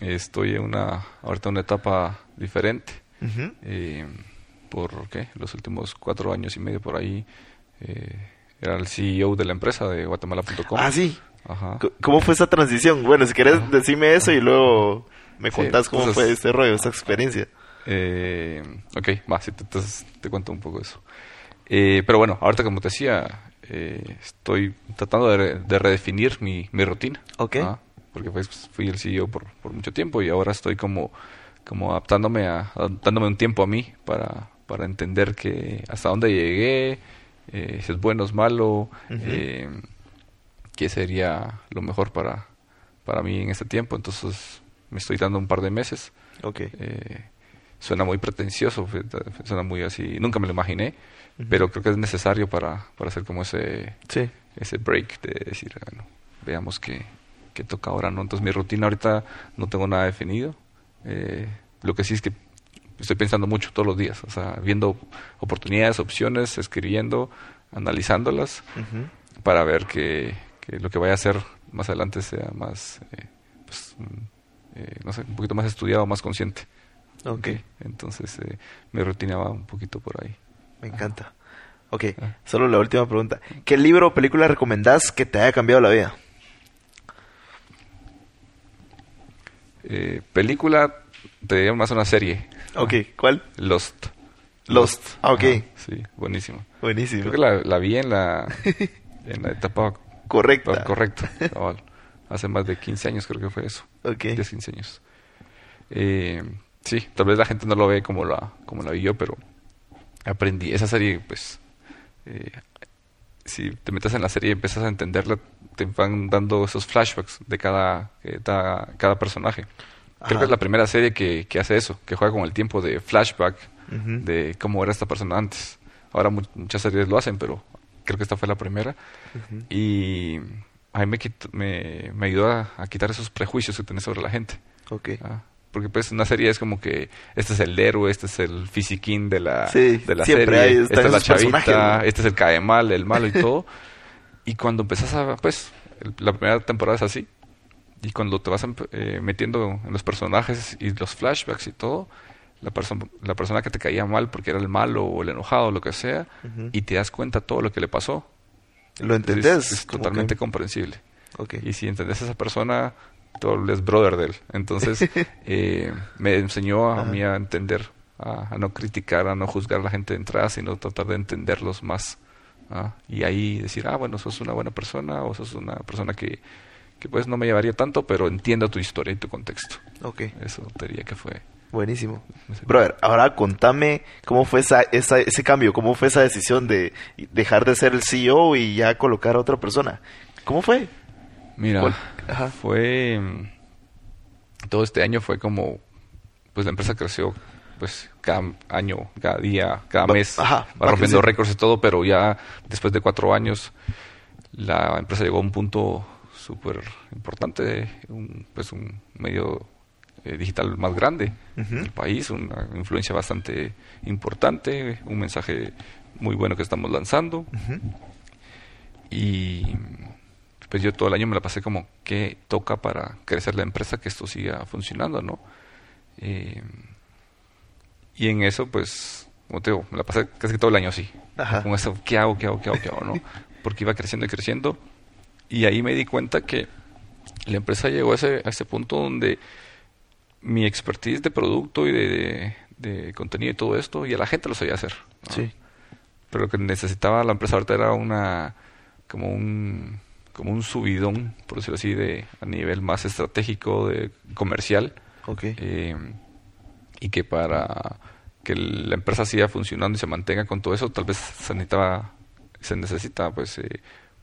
Estoy en una, ahorita una etapa diferente. Eh, por ¿qué? los últimos cuatro años y medio por ahí eh, era el CEO de la empresa de Guatemala.com. Ah, sí. ¿Cómo fue esa transición? Bueno, si querés, decime eso y luego me contás cómo fue este rollo, esta experiencia. Eh, ok, va, sí, te, te, cuento un poco eso. Eh, pero bueno, ahorita como te decía, estoy tratando de, redefinir mi, mi rutina. Ok porque pues, fui el CEO por, por mucho tiempo y ahora estoy como, como adaptándome, a, dándome un tiempo a mí para, para entender que hasta dónde llegué, eh, si es bueno o es malo, eh, qué sería lo mejor para, para mí en este tiempo. Entonces me estoy dando un par de meses. Okay. Eh, suena muy pretencioso, suena muy así, nunca me lo imaginé, pero creo que es necesario para, para hacer como ese, ese break de decir, bueno, veamos qué, que toca ahora, ¿no? Entonces mi rutina ahorita no tengo nada definido. Eh, lo que sí es que estoy pensando mucho todos los días, o sea, viendo oportunidades, opciones, escribiendo, analizándolas para ver que, lo que vaya a hacer más adelante sea más, eh, pues, mm, eh, no sé, un poquito más estudiado, más consciente. Ok. Entonces mi rutina va un poquito por ahí. Me encanta. Ok, ah. solo la última pregunta. ¿Qué libro o película recomendás que te haya cambiado la vida? Eh, película, te diría más una serie. Ok, ¿cuál? Lost. Lost, ah, ok. sí, buenísimo. Buenísimo. Creo que la, la vi en la, en la etapa correcta. Correcto, Hace más de 15 años creo que fue eso. Ok. 10, 15 años. Eh, sí, tal vez la gente no lo ve como la, como la vi yo, pero aprendí. Esa serie, pues, eh, si te metes en la serie y empiezas a entenderla, te van dando esos flashbacks de cada, cada, personaje. Creo que es la primera serie que, que, hace eso, que juega con el tiempo de flashback de cómo era esta persona antes. Ahora muchas series lo hacen, pero creo que esta fue la primera. Y a mí me, me, ayudó a, quitar esos prejuicios que tenés sobre la gente. Ah, porque pues una serie es como que este es el héroe, este es el fisiquín de la, de la serie, esta es la chavita, este es el cae mal, el malo y todo. y cuando empezás a, pues, la primera temporada es así. Y cuando te vas eh, metiendo en los personajes y los flashbacks y todo, la, persona la persona que te caía mal porque era el malo o el enojado o lo que sea, y te das cuenta todo lo que le pasó, ¿Lo entendés? Es, totalmente comprensible. Y si entendés a esa persona, tú es brother de él. Entonces, eh, me enseñó a mí a entender, a, no criticar, a no juzgar a la gente de entrada, sino tratar de entenderlos más. ¿Ah? Y ahí decir, ah, bueno, sos una buena persona o sos una persona que, que pues no me llevaría tanto, pero entiendo tu historia y tu contexto. Ok. Eso diría que fue. Buenísimo. Brother, ahora contame cómo fue esa, ese cambio, cómo fue esa decisión de dejar de ser el CEO y ya colocar a otra persona. ¿Cómo fue? Mira, fue... Todo este año fue como... Pues la empresa creció pues cada año, cada día, cada mes, va rompiendo récords y todo, pero ya después de cuatro años la empresa llegó a un punto súper importante, un, pues un medio eh, digital más grande del país, una influencia bastante importante, un mensaje muy bueno que estamos lanzando. Y pues yo todo el año me la pasé como qué toca para crecer la empresa, que esto siga funcionando, ¿no? Eh, y en eso, pues, como te digo, me la pasé casi todo el año así. Con eso, ¿qué hago, qué hago, qué hago, qué hago, no? Porque iba creciendo y creciendo. Y ahí me di cuenta que la empresa llegó a ese, a ese punto donde mi expertise de producto y de, de, contenido y todo esto, y a la gente lo sabía hacer. Sí. Pero lo que necesitaba la empresa ahorita era una, como un como un subidón, por decirlo así, de a nivel más estratégico, de comercial. Eh, y que para que la empresa siga funcionando y se mantenga con todo eso, tal vez se necesitaba, se necesita pues eh,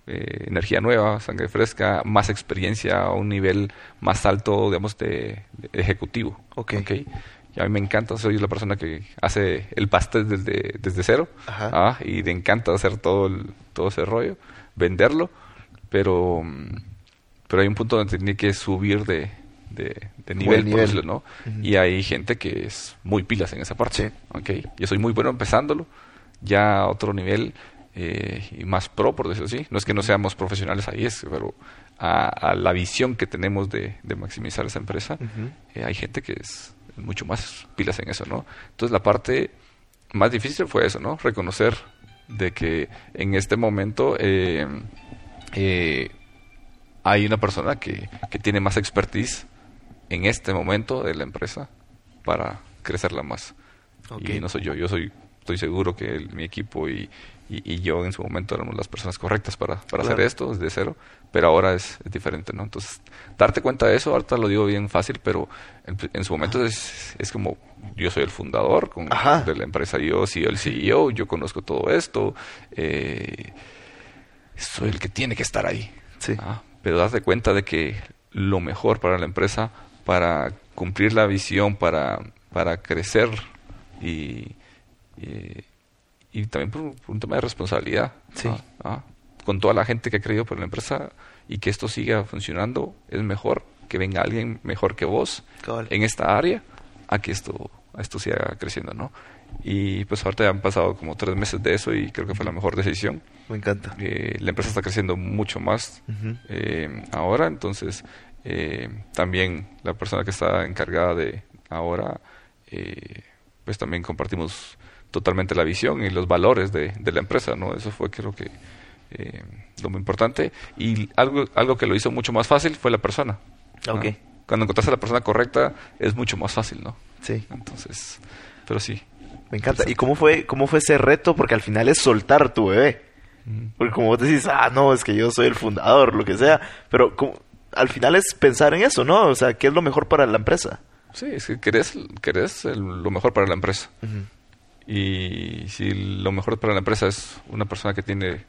eh, energía nueva, sangre fresca, más experiencia a un nivel más alto, digamos, de, ejecutivo. Okay. Y a mí me encanta, soy la persona que hace el pastel desde, desde cero. ¿ah? y me encanta hacer todo, todo ese rollo, venderlo pero, pero hay un punto donde tiene que subir de, de, nivel, por ¿no? Y hay gente que es muy pilas en esa parte. Okay. Yo soy muy bueno empezándolo, ya a otro nivel eh, y más pro, por decirlo así. No es que no seamos profesionales ahí, es, pero a, la visión que tenemos de, maximizar esa empresa, eh, hay gente que es mucho más pilas en eso, ¿no? Entonces la parte más difícil fue eso, ¿no? Reconocer de que en este momento eh, eh, hay una persona que, que tiene más expertise en este momento de la empresa para crecerla más. Y no soy yo, yo soy estoy seguro que mi equipo y, y, yo en su momento éramos las personas correctas para, para hacer esto desde cero, pero ahora es, diferente, ¿no? Entonces, darte cuenta de eso, ahorita lo digo bien fácil, pero en, su momento es, es, como yo soy el fundador con, de la empresa, yo soy el CEO, yo conozco todo esto, eh, soy el que tiene que estar ahí. Sí. ¿ah? Pero das de cuenta de que lo mejor para la empresa, para cumplir la visión, para, para crecer y, y, también por, un tema de responsabilidad. Sí. ¿ah? ¿Ah? Con toda la gente que ha creído por la empresa y que esto siga funcionando, es mejor que venga alguien mejor que vos en esta área a que esto, a esto siga creciendo, ¿no? Y pues ahorita ya han pasado como tres meses de eso y creo que fue la mejor decisión. Me encanta. Eh, la empresa está creciendo mucho más eh, ahora, entonces eh, también la persona que está encargada de ahora, pues también compartimos totalmente la visión y los valores de, de la empresa, ¿no? Eso fue creo que lo muy importante. Y algo, algo que lo hizo mucho más fácil fue la persona. Ok. Cuando encontraste a la persona correcta es mucho más fácil, ¿no? Sí. Entonces, pero sí, me encanta. ¿Y cómo fue, cómo fue ese reto? Porque al final es soltar tu bebé. Porque como vos decís, ah, no, es que yo soy el fundador, lo que sea. Pero al final es pensar en eso, ¿no? O sea, ¿qué es lo mejor para la empresa? Sí, es que querés, querés lo mejor para la empresa. Y si lo mejor para la empresa es una persona que tiene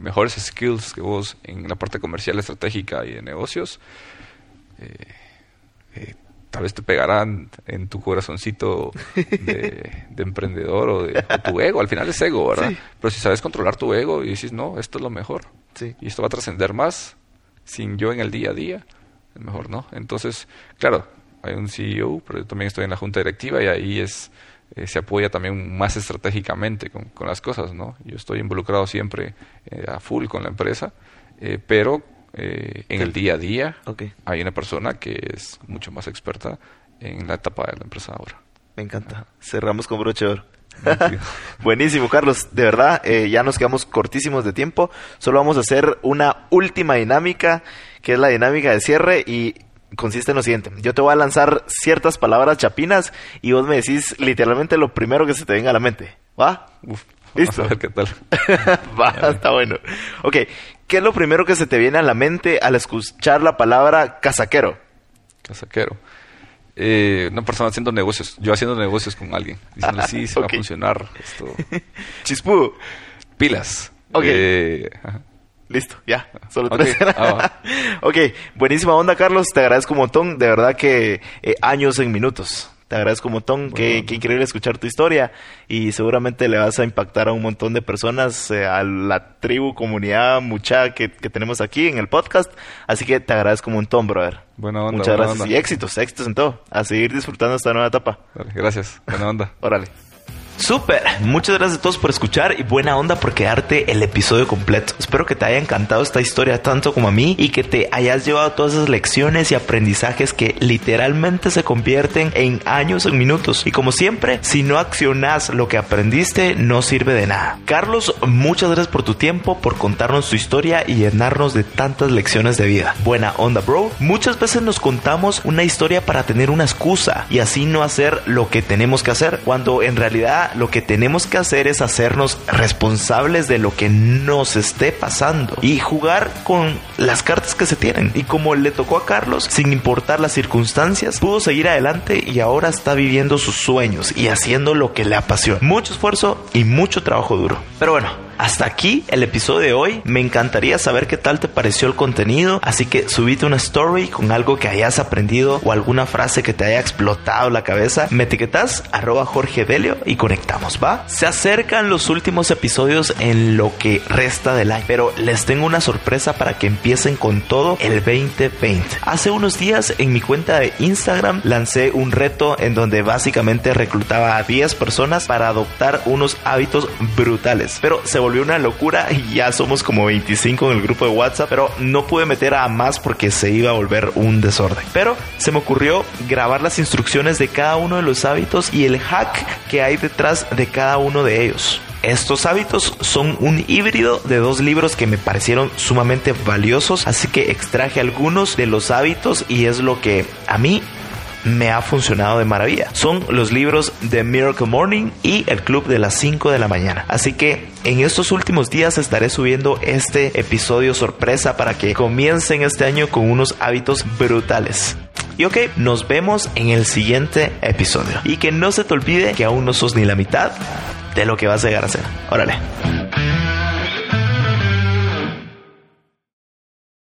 mejores skills que vos en la parte comercial, estratégica y de negocios, eh, eh, tal vez te pegarán en tu corazoncito de, emprendedor o de tu ego. Al final es ego, ¿verdad? Pero si sabes controlar tu ego y dices, no, esto es lo mejor. Y esto va a trascender más sin yo en el día a día, es mejor, ¿no? Entonces, claro, hay un CEO, pero yo también estoy en la junta directiva y ahí es eh, se apoya también más estratégicamente con, las cosas, ¿no? Yo estoy involucrado siempre eh, a full con la empresa, eh, pero eh, en el día a día hay una persona que es mucho más experta en la etapa de la empresa ahora. Me encanta. Cerramos con broche Buenísimo, Carlos. De verdad, eh, ya nos quedamos cortísimos de tiempo. Solo vamos a hacer una última dinámica, que es la dinámica de cierre y consiste en lo siguiente. Yo te voy a lanzar ciertas palabras chapinas y vos me decís literalmente lo primero que se te venga a la mente. ¿Va? ¿Listo? a ver qué tal. Va, está bueno. Ok, ¿qué es lo primero que se te viene a la mente al escuchar la palabra casaquero? Casaquero. Eh, una persona haciendo negocios, yo haciendo negocios con alguien, diciendo, ah, sí, se va a funcionar esto. Chispu. Pilas. Ok. Eh, Listo, ya. Solo tres. Ah, ok, buenísima onda, Carlos. Te agradezco un montón. De verdad que eh, años en minutos. Te agradezco un montón. qué, increíble escuchar tu historia. Y seguramente le vas a impactar a un montón de personas, eh, a la tribu, comunidad, mucha que, tenemos aquí en el podcast. Así que te agradezco un montón, brother. Buena onda. Muchas gracias. Y éxitos, éxitos en todo. A seguir disfrutando esta nueva etapa. gracias. Buena onda. Órale. Súper, muchas gracias a todos por escuchar y buena onda por quedarte el episodio completo. Espero que te haya encantado esta historia tanto como a mí y que te hayas llevado todas esas lecciones y aprendizajes que literalmente se convierten en años en minutos. Y como siempre, si no accionas lo que aprendiste, no sirve de nada. Carlos, muchas gracias por tu tiempo, por contarnos tu historia y llenarnos de tantas lecciones de vida. Buena onda, bro. Muchas veces nos contamos una historia para tener una excusa y así no hacer lo que tenemos que hacer, cuando en realidad lo que tenemos que hacer es hacernos responsables de lo que nos esté pasando y jugar con las cartas que se tienen. Y como le tocó a Carlos, sin importar las circunstancias, pudo seguir adelante y ahora está viviendo sus sueños y haciendo lo que le apasiona. Mucho esfuerzo y mucho trabajo duro. Pero bueno, hasta aquí el episodio de hoy. Me encantaría saber qué tal te pareció el contenido, así que subite una story con algo que hayas aprendido o alguna frase que te haya explotado la cabeza. Me etiquetas arroba Jorge y conectamos, ¿va? Se acercan los últimos episodios en lo que resta del año, pero les tengo una sorpresa para que empiecen con todo el 2020. Hace unos días en mi cuenta de Instagram lancé un reto en donde básicamente reclutaba a 10 personas para adoptar unos hábitos brutales, pero se volvió una locura y ya somos como 25 en el grupo de WhatsApp, pero no pude meter a más porque se iba a volver un desorden. Pero se me ocurrió grabar las instrucciones de cada uno de los hábitos y el hack que hay detrás de cada uno de ellos. Estos hábitos son un híbrido de dos libros que me parecieron sumamente valiosos, así que extraje algunos de los hábitos y es lo que a mí me ha funcionado de maravilla. Son los libros de Miracle Morning y el Club de las 5 de la mañana. Así que en estos últimos días estaré subiendo este episodio sorpresa para que comiencen este año con unos hábitos brutales. Y ok, nos vemos en el siguiente episodio. Y que no se te olvide que aún no sos ni la mitad de lo que vas a llegar a ser. Órale.